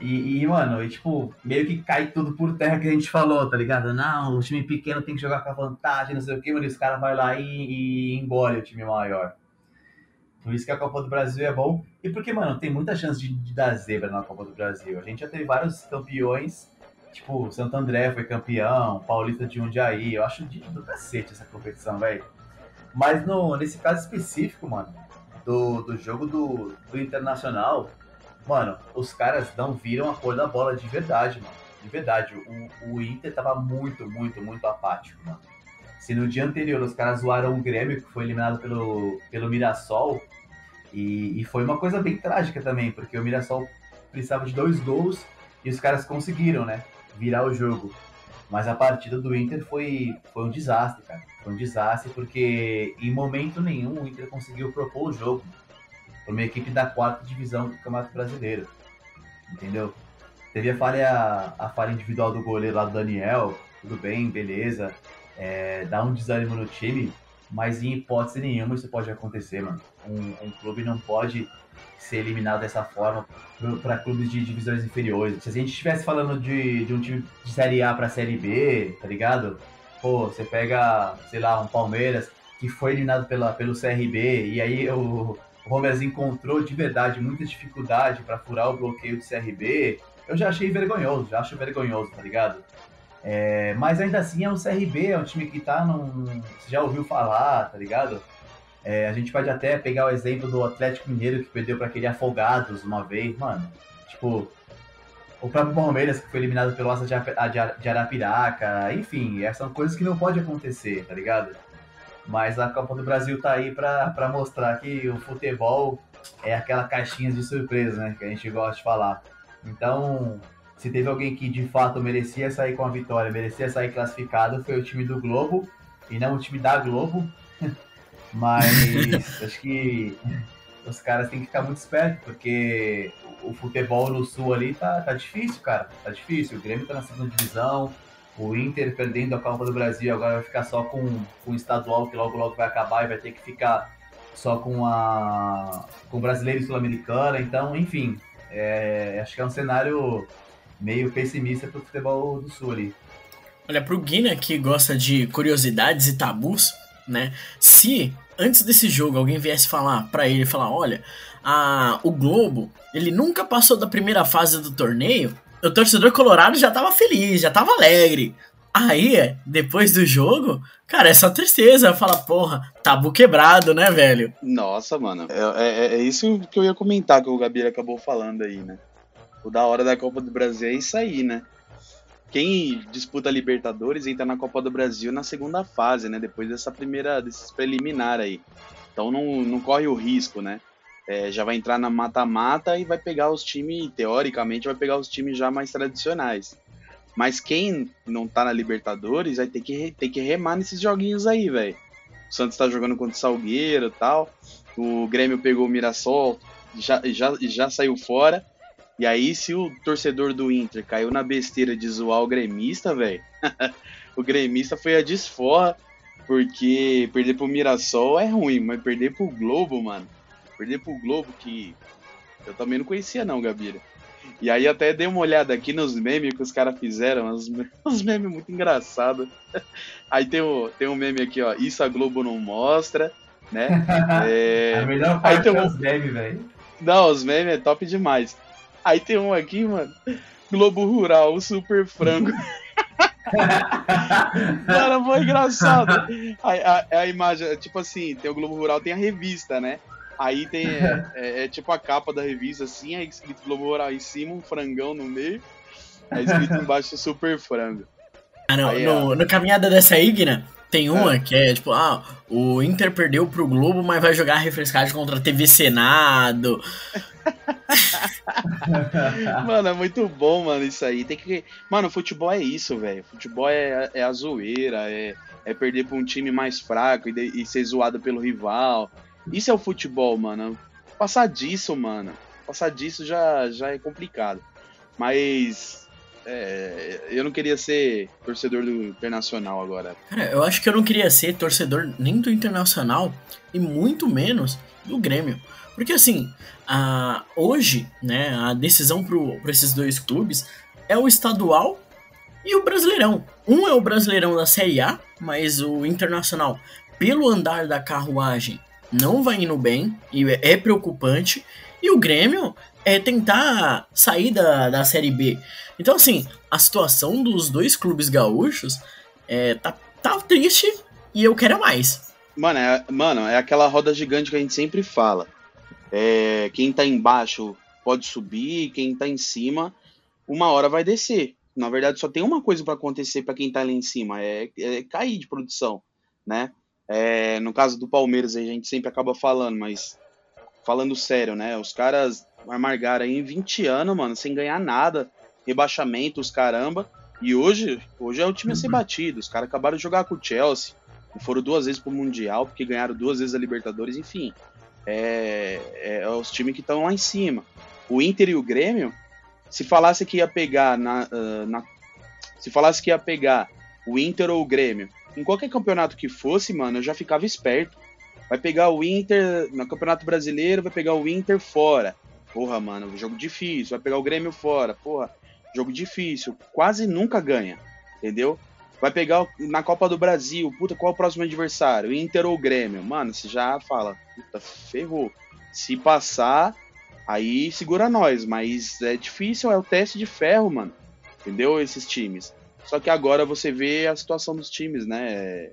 E, e, mano, e, tipo, meio que cai tudo por terra que a gente falou, tá ligado? Não, o time pequeno tem que jogar com a vantagem, não sei o que, mas os caras vão lá e, e engole o time maior. Por isso que a Copa do Brasil é bom. E porque, mano, tem muita chance de, de dar zebra na Copa do Brasil. A gente já teve vários campeões, tipo, Santo André foi campeão, Paulista de Jundiaí. Eu acho de, do cacete essa competição, velho. Mas no, nesse caso específico, mano, do, do jogo do, do Internacional, Mano, os caras não viram a cor da bola de verdade, mano. De verdade. O, o Inter tava muito, muito, muito apático, mano. Se no dia anterior os caras zoaram o Grêmio, que foi eliminado pelo, pelo Mirassol, e, e foi uma coisa bem trágica também, porque o Mirassol precisava de dois gols e os caras conseguiram, né? Virar o jogo. Mas a partida do Inter foi, foi um desastre, cara. Foi um desastre porque em momento nenhum o Inter conseguiu propor o jogo por uma equipe da quarta divisão do Campeonato Brasileiro. Entendeu? Teve a falha, a falha individual do goleiro lá do Daniel, tudo bem, beleza. É, dá um desânimo no time, mas em hipótese nenhuma isso pode acontecer, mano. Um, um clube não pode ser eliminado dessa forma para clubes de divisões inferiores. Se a gente estivesse falando de, de um time de Série A para Série B, tá ligado? Pô, você pega, sei lá, um Palmeiras que foi eliminado pela, pelo CRB e aí o, o Romers encontrou de verdade muita dificuldade para furar o bloqueio do CRB, eu já achei vergonhoso, já acho vergonhoso, tá ligado? É, mas ainda assim é um CRB, é um time que tá num. Você já ouviu falar, tá ligado? É, a gente pode até pegar o exemplo do Atlético Mineiro que perdeu para aquele Afogados uma vez, mano. Tipo, o próprio Palmeiras que foi eliminado pelo Asa de Arapiraca, enfim, essas são coisas que não pode acontecer, tá ligado? Mas a Copa do Brasil tá aí para mostrar que o futebol é aquela caixinha de surpresa, né? Que a gente gosta de falar. Então, se teve alguém que de fato merecia sair com a vitória, merecia sair classificado, foi o time do Globo e não o time da Globo. Mas acho que os caras têm que ficar muito espertos, porque o futebol no sul ali tá, tá difícil, cara. Tá difícil. O Grêmio tá na segunda divisão, o Inter perdendo a Copa do Brasil, agora vai ficar só com, com o estadual, que logo logo vai acabar e vai ter que ficar só com a com o brasileiro e sul-americana. Então, enfim, é, acho que é um cenário meio pessimista para o futebol do Sul ali. Olha, pro Guina que gosta de curiosidades e tabus, né? Se antes desse jogo alguém viesse falar para ele, falar, olha, a, o Globo, ele nunca passou da primeira fase do torneio, o torcedor colorado já tava feliz, já tava alegre. Aí, depois do jogo, cara, é só tristeza. Fala, porra, tabu quebrado, né, velho? Nossa, mano. É, é, é, isso que eu ia comentar que o Gabi acabou falando aí, né? O da hora da Copa do Brasil é isso aí, né? quem disputa Libertadores entra na Copa do Brasil na segunda fase, né? Depois dessa primeira, desses preliminar aí. Então não, não corre o risco, né? É, já vai entrar na mata-mata e vai pegar os times, teoricamente, vai pegar os times já mais tradicionais. Mas quem não tá na Libertadores vai ter que, ter que remar nesses joguinhos aí, velho. O Santos tá jogando contra o Salgueiro e tal. O Grêmio pegou o Mirassol, já, já, já saiu fora. E aí, se o torcedor do Inter caiu na besteira de zoar o gremista, velho, o gremista foi a desforra, porque perder pro Mirassol é ruim, mas perder pro Globo, mano, perder pro Globo, que eu também não conhecia não, Gabira. E aí até dei uma olhada aqui nos memes que os caras fizeram, uns, uns memes muito engraçados. Aí tem, o, tem um meme aqui, ó, isso a Globo não mostra, né? É... a melhor parte aí tem um... é os memes, velho. Não, os memes é top demais. Aí tem um aqui, mano. Globo Rural, o super frango. Cara, foi engraçado. A, a, a, imagem, tipo assim, tem o Globo Rural, tem a revista, né? Aí tem, é, é, é, tipo a capa da revista, assim, aí escrito Globo Rural em cima, um frangão no meio, aí escrito embaixo super frango. Ah, não, aí, no, no Caminhada dessa Igna, tem uma é. que é tipo, ah, o Inter perdeu pro Globo, mas vai jogar refrescagem contra a TV Senado. mano, é muito bom, mano, isso aí. Tem que. Mano, futebol é isso, velho. Futebol é, é a zoeira, é, é perder pra um time mais fraco e, de, e ser zoado pelo rival. Isso é o futebol, mano. Passar disso, mano. Passar disso já, já é complicado. Mas. É, eu não queria ser torcedor do Internacional agora. Cara, eu acho que eu não queria ser torcedor nem do Internacional e muito menos do Grêmio. Porque assim, a, hoje, né, a decisão para esses dois clubes é o estadual e o Brasileirão. Um é o Brasileirão da Série A, mas o Internacional, pelo andar da carruagem, não vai indo bem e é preocupante. E o Grêmio é tentar sair da, da Série B. Então, assim, a situação dos dois clubes gaúchos é, tá, tá triste e eu quero mais. Mano é, mano, é aquela roda gigante que a gente sempre fala. É, quem tá embaixo pode subir, quem tá em cima, uma hora vai descer. Na verdade, só tem uma coisa para acontecer para quem tá ali em cima, é, é, cair de produção, né? É, no caso do Palmeiras, a gente sempre acaba falando, mas falando sério, né? Os caras amargaram aí em 20 anos, mano, sem ganhar nada, rebaixamento, os caramba. E hoje, hoje é o time a ser batido. Os caras acabaram de jogar com o Chelsea, e foram duas vezes pro Mundial, porque ganharam duas vezes a Libertadores, enfim é, é, é os times que estão lá em cima. O Inter e o Grêmio, se falasse que ia pegar na, uh, na, se falasse que ia pegar o Inter ou o Grêmio em qualquer campeonato que fosse, mano, eu já ficava esperto. Vai pegar o Inter no Campeonato Brasileiro, vai pegar o Inter fora. Porra, mano, jogo difícil. Vai pegar o Grêmio fora. Porra, jogo difícil. Quase nunca ganha. Entendeu? Vai pegar na Copa do Brasil, puta, qual é o próximo adversário? Inter ou Grêmio? Mano, você já fala, puta, ferrou. Se passar, aí segura nós, mas é difícil, é o teste de ferro, mano. Entendeu? Esses times. Só que agora você vê a situação dos times, né?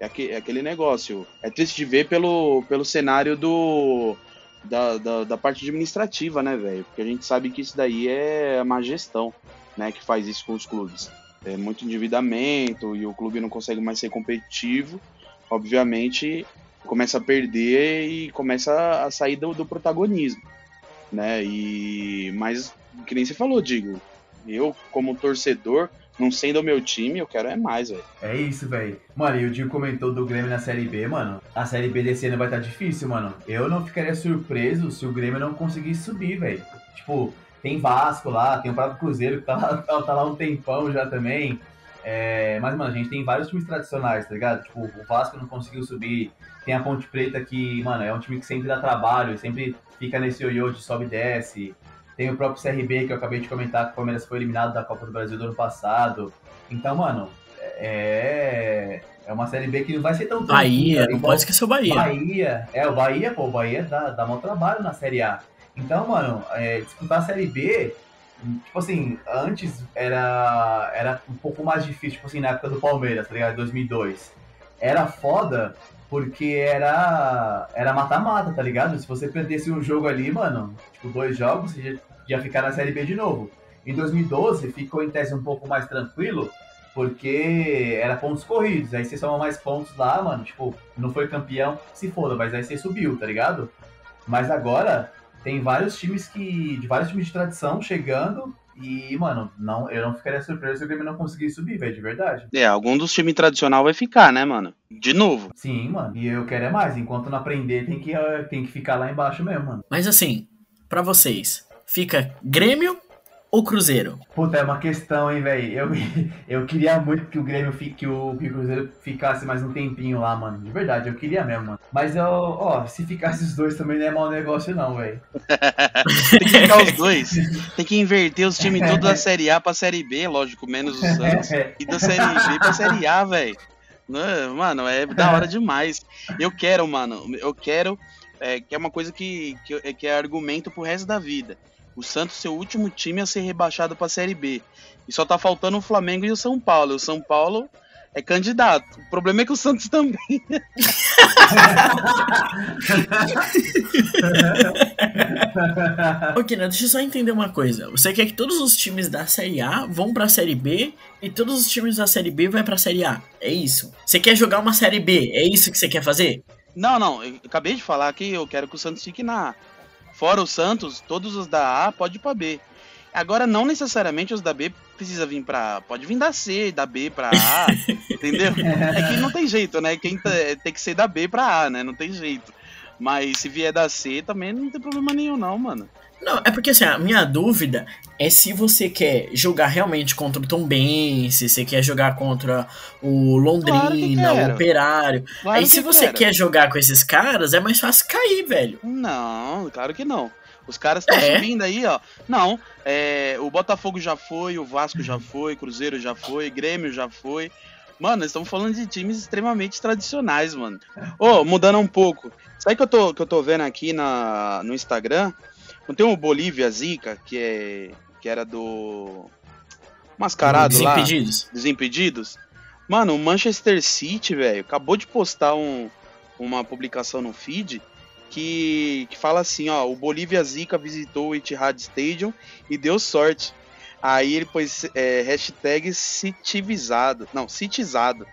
É, é aquele negócio. É triste de ver pelo, pelo cenário do, da, da, da parte administrativa, né, velho? Porque a gente sabe que isso daí é má gestão, né? Que faz isso com os clubes é, muito endividamento e o clube não consegue mais ser competitivo, obviamente começa a perder e começa a sair do, do protagonismo, né? E mas que nem você falou, digo, eu como torcedor, não sendo o meu time, eu quero é mais, velho. É isso, velho. Mano, e o Diego comentou do Grêmio na Série B, mano. A Série B desse ano vai estar tá difícil, mano. Eu não ficaria surpreso se o Grêmio não conseguisse subir, velho. Tipo, tem Vasco lá, tem o próprio Cruzeiro que tá lá, tá, tá lá um tempão já também. É, mas, mano, a gente tem vários times tradicionais, tá ligado? Tipo, o Vasco não conseguiu subir. Tem a Ponte Preta que, mano, é um time que sempre dá trabalho, sempre fica nesse ioiô de sobe e desce. Tem o próprio CRB, que eu acabei de comentar, que o Palmeiras foi eliminado da Copa do Brasil do ano passado. Então, mano, é, é uma Série B que não vai ser tão Bahia, não pode esquecer o Bahia. Bahia, é, o Bahia, pô, o Bahia dá, dá mau trabalho na Série A. Então, mano, é, disputar a Série B, tipo assim, antes era, era um pouco mais difícil, tipo assim, na época do Palmeiras, tá ligado? 2002. Era foda porque era era mata-mata, tá ligado? Se você perdesse um jogo ali, mano, tipo, dois jogos, você já, já ficar na Série B de novo. Em 2012 ficou em tese um pouco mais tranquilo, porque era pontos corridos. Aí você soma mais pontos lá, mano. Tipo, não foi campeão, se foda, mas aí você subiu, tá ligado? Mas agora tem vários times que. de vários times de tradição chegando. E, mano, não, eu não ficaria surpreso se o Grêmio não conseguir subir, velho, de verdade. É, algum dos times tradicional vai ficar, né, mano? De novo. Sim, mano. E eu quero é mais. Enquanto não aprender, tem que, tem que ficar lá embaixo mesmo, mano. Mas assim, pra vocês, fica Grêmio ou Cruzeiro? Puta, é uma questão, hein, velho. Eu, eu queria muito que o Grêmio fique, que o, que o Cruzeiro ficasse mais um tempinho lá, mano. De verdade, eu queria mesmo, mano. Mas eu, ó, se ficasse os dois também não é mau negócio, não, velho. Tem que ficar os dois. Tem que inverter os times todos da Série A pra Série B, lógico, menos os Santos. E da Série B pra Série A, velho. Mano, é da hora demais. Eu quero, mano, eu quero. É, que é uma coisa que, que, que é argumento pro resto da vida o Santos ser o último time a ser rebaixado para a Série B. E só tá faltando o Flamengo e o São Paulo. O São Paulo é candidato. O problema é que o Santos também. ok, né? Deixa eu só entender uma coisa. Você quer que todos os times da Série A vão pra Série B e todos os times da Série B vão pra Série A. É isso. Você quer jogar uma Série B? É isso que você quer fazer? Não, não. Eu acabei de falar que eu quero que o Santos fique na, Fora o Santos, todos os da A pode ir pra B. Agora, não necessariamente os da B precisa vir pra. Pode vir da C, da B pra A, entendeu? É que não tem jeito, né? Quem tá, tem que ser da B pra A, né? Não tem jeito. Mas se vier da C também não tem problema nenhum, não, mano. Não, é porque assim, a minha dúvida é se você quer jogar realmente contra o Tom Benz, se você quer jogar contra o Londrina, claro o Operário. Claro Aí se você quero. quer jogar com esses caras, é mais fácil cair, velho. Não, claro que não. Os caras estão é. subindo aí, ó. Não, é, o Botafogo já foi, o Vasco já foi, Cruzeiro já foi, Grêmio já foi. Mano, estamos falando de times extremamente tradicionais, mano. Ô, oh, mudando um pouco. Sabe que eu tô, que eu tô vendo aqui na, no Instagram? Não tem o Bolívia Zica, que é. que era do. Mascarado Desimpedidos. lá. Desimpedidos. Mano, o Manchester City, velho, acabou de postar um, uma publicação no feed que, que fala assim, ó, o Bolívia Zica visitou o Etihad Stadium e deu sorte. Aí ele pôs é, hashtag citivizado. Não, citizado.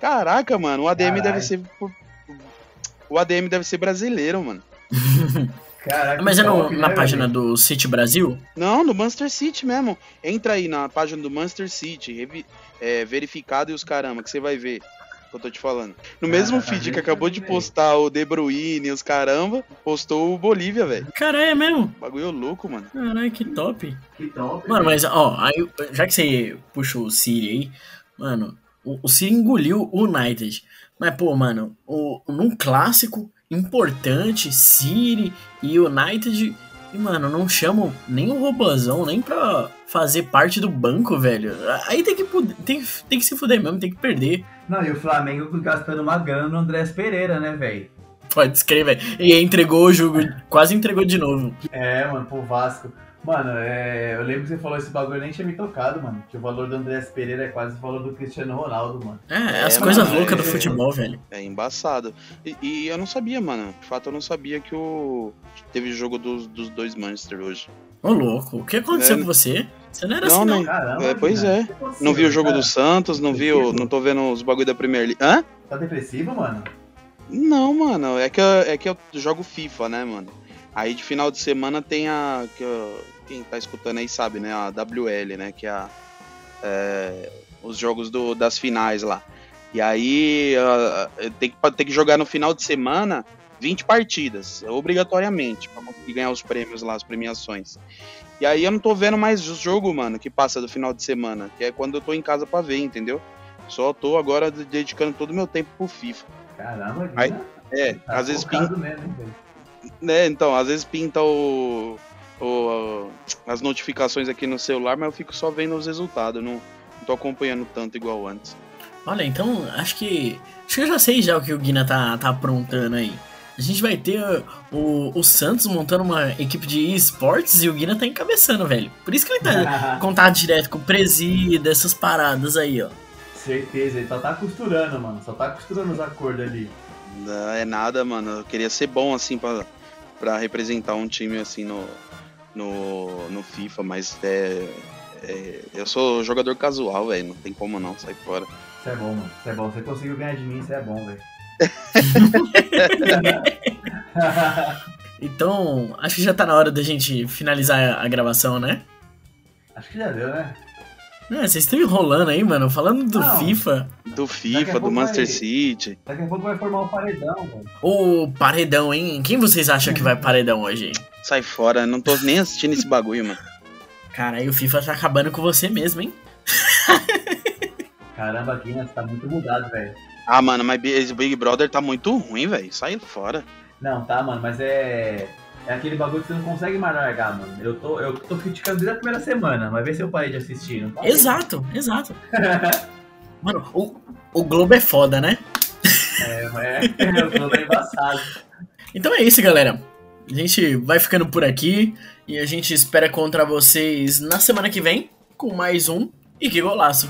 Caraca, mano, o ADM deve ser. O ADM deve ser brasileiro, mano. Caraca, Mas é no, na né, página velho? do City Brasil? Não, do Manchester City mesmo. Entra aí na página do Manchester City, é, verificado e os caramba, que você vai ver que eu tô te falando. No mesmo feed que acabou de postar o De Bruyne e os caramba, postou o Bolívia, velho. Caralho, é mesmo? Bagulho louco, mano. Caralho, que top. Que top. Mano, mas, ó, aí, já que você puxou o Siri aí, mano, o, o Siri engoliu o United. Mas, pô, mano, o, num clássico importante, City e United. E, mano, não chamam nem o Robozão nem pra fazer parte do banco, velho. Aí tem que, tem, tem que se fuder mesmo, tem que perder. Não, e o Flamengo gastando uma grana no Andrés Pereira, né, velho? Pode escrever. E entregou o jogo, quase entregou de novo. É, mano, pro Vasco. Mano, é, eu lembro que você falou esse bagulho e nem tinha me tocado, mano. Que o valor do Andrés Pereira é quase o valor do Cristiano Ronaldo, mano. É, as é, coisas loucas é, do futebol, velho. É embaçado. E, e, eu não sabia, mano. De fato, eu não sabia que o. teve jogo dos, dos dois Manchester hoje. Ô, louco, o que aconteceu é, com você? Você não era não, assim, não. Caramba, é, pois é. Não vi o jogo cara? do Santos, não vi o. Não tô vendo os bagulho da Premier League. Hã? Tá depressivo, mano? Não, mano. É que, eu, é que eu jogo FIFA, né, mano? Aí de final de semana tem a. Que eu, quem tá escutando aí sabe, né? A WL, né? Que é, a, é os jogos do, das finais lá. E aí uh, tem, que, tem que jogar no final de semana 20 partidas, obrigatoriamente, pra conseguir ganhar os prêmios lá, as premiações. E aí eu não tô vendo mais o jogo, mano, que passa do final de semana, que é quando eu tô em casa pra ver, entendeu? Só tô agora dedicando todo o meu tempo pro FIFA. Caramba, aí, É, tá às vezes pinta. Mesmo, né, então, às vezes pinta o ou, as notificações aqui no celular, mas eu fico só vendo os resultados, não, não tô acompanhando tanto igual antes. Olha, então acho que. Acho que eu já sei já o que o Guina tá, tá aprontando aí. A gente vai ter o, o Santos montando uma equipe de esportes e o Guina tá encabeçando, velho. Por isso que ele tá contato direto com o presida, essas paradas aí, ó. Certeza, ele só tá costurando, mano. Só tá costurando os acordos ali. Não é nada, mano. Eu queria ser bom assim pra, pra representar um time assim no, no, no FIFA, mas é, é, eu sou jogador casual, velho. Não tem como não, sai fora. Isso é bom, mano. Isso é bom. Você conseguiu ganhar de mim, isso é bom, velho. Então, acho que já tá na hora da gente finalizar a gravação, né? Acho que já deu, né? É, vocês estão enrolando aí, mano. Falando do Não. FIFA. Do FIFA, do Manchester vai- City. Daqui a pouco vai formar um paredão, mano. O paredão, hein? Quem vocês acham que vai paredão hoje? Sai fora, não tô nem assistindo esse bagulho, mano. Cara, aí o FIFA tá acabando com você mesmo, hein? Caramba, Guinness tá muito mudado, velho. Ah, mano, mas esse Big Brother tá muito ruim, velho. Sai fora. Não, tá, mano, mas é. É aquele bagulho que você não consegue mais largar, mano. Eu tô, eu tô criticando desde a primeira semana, mas vê se eu parei de assistir. Parei. Exato, exato. Mano, o, o Globo é foda, né? É, é, o Globo é embaçado. Então é isso, galera. A gente vai ficando por aqui e a gente espera encontrar vocês na semana que vem com mais um E Que Golaço.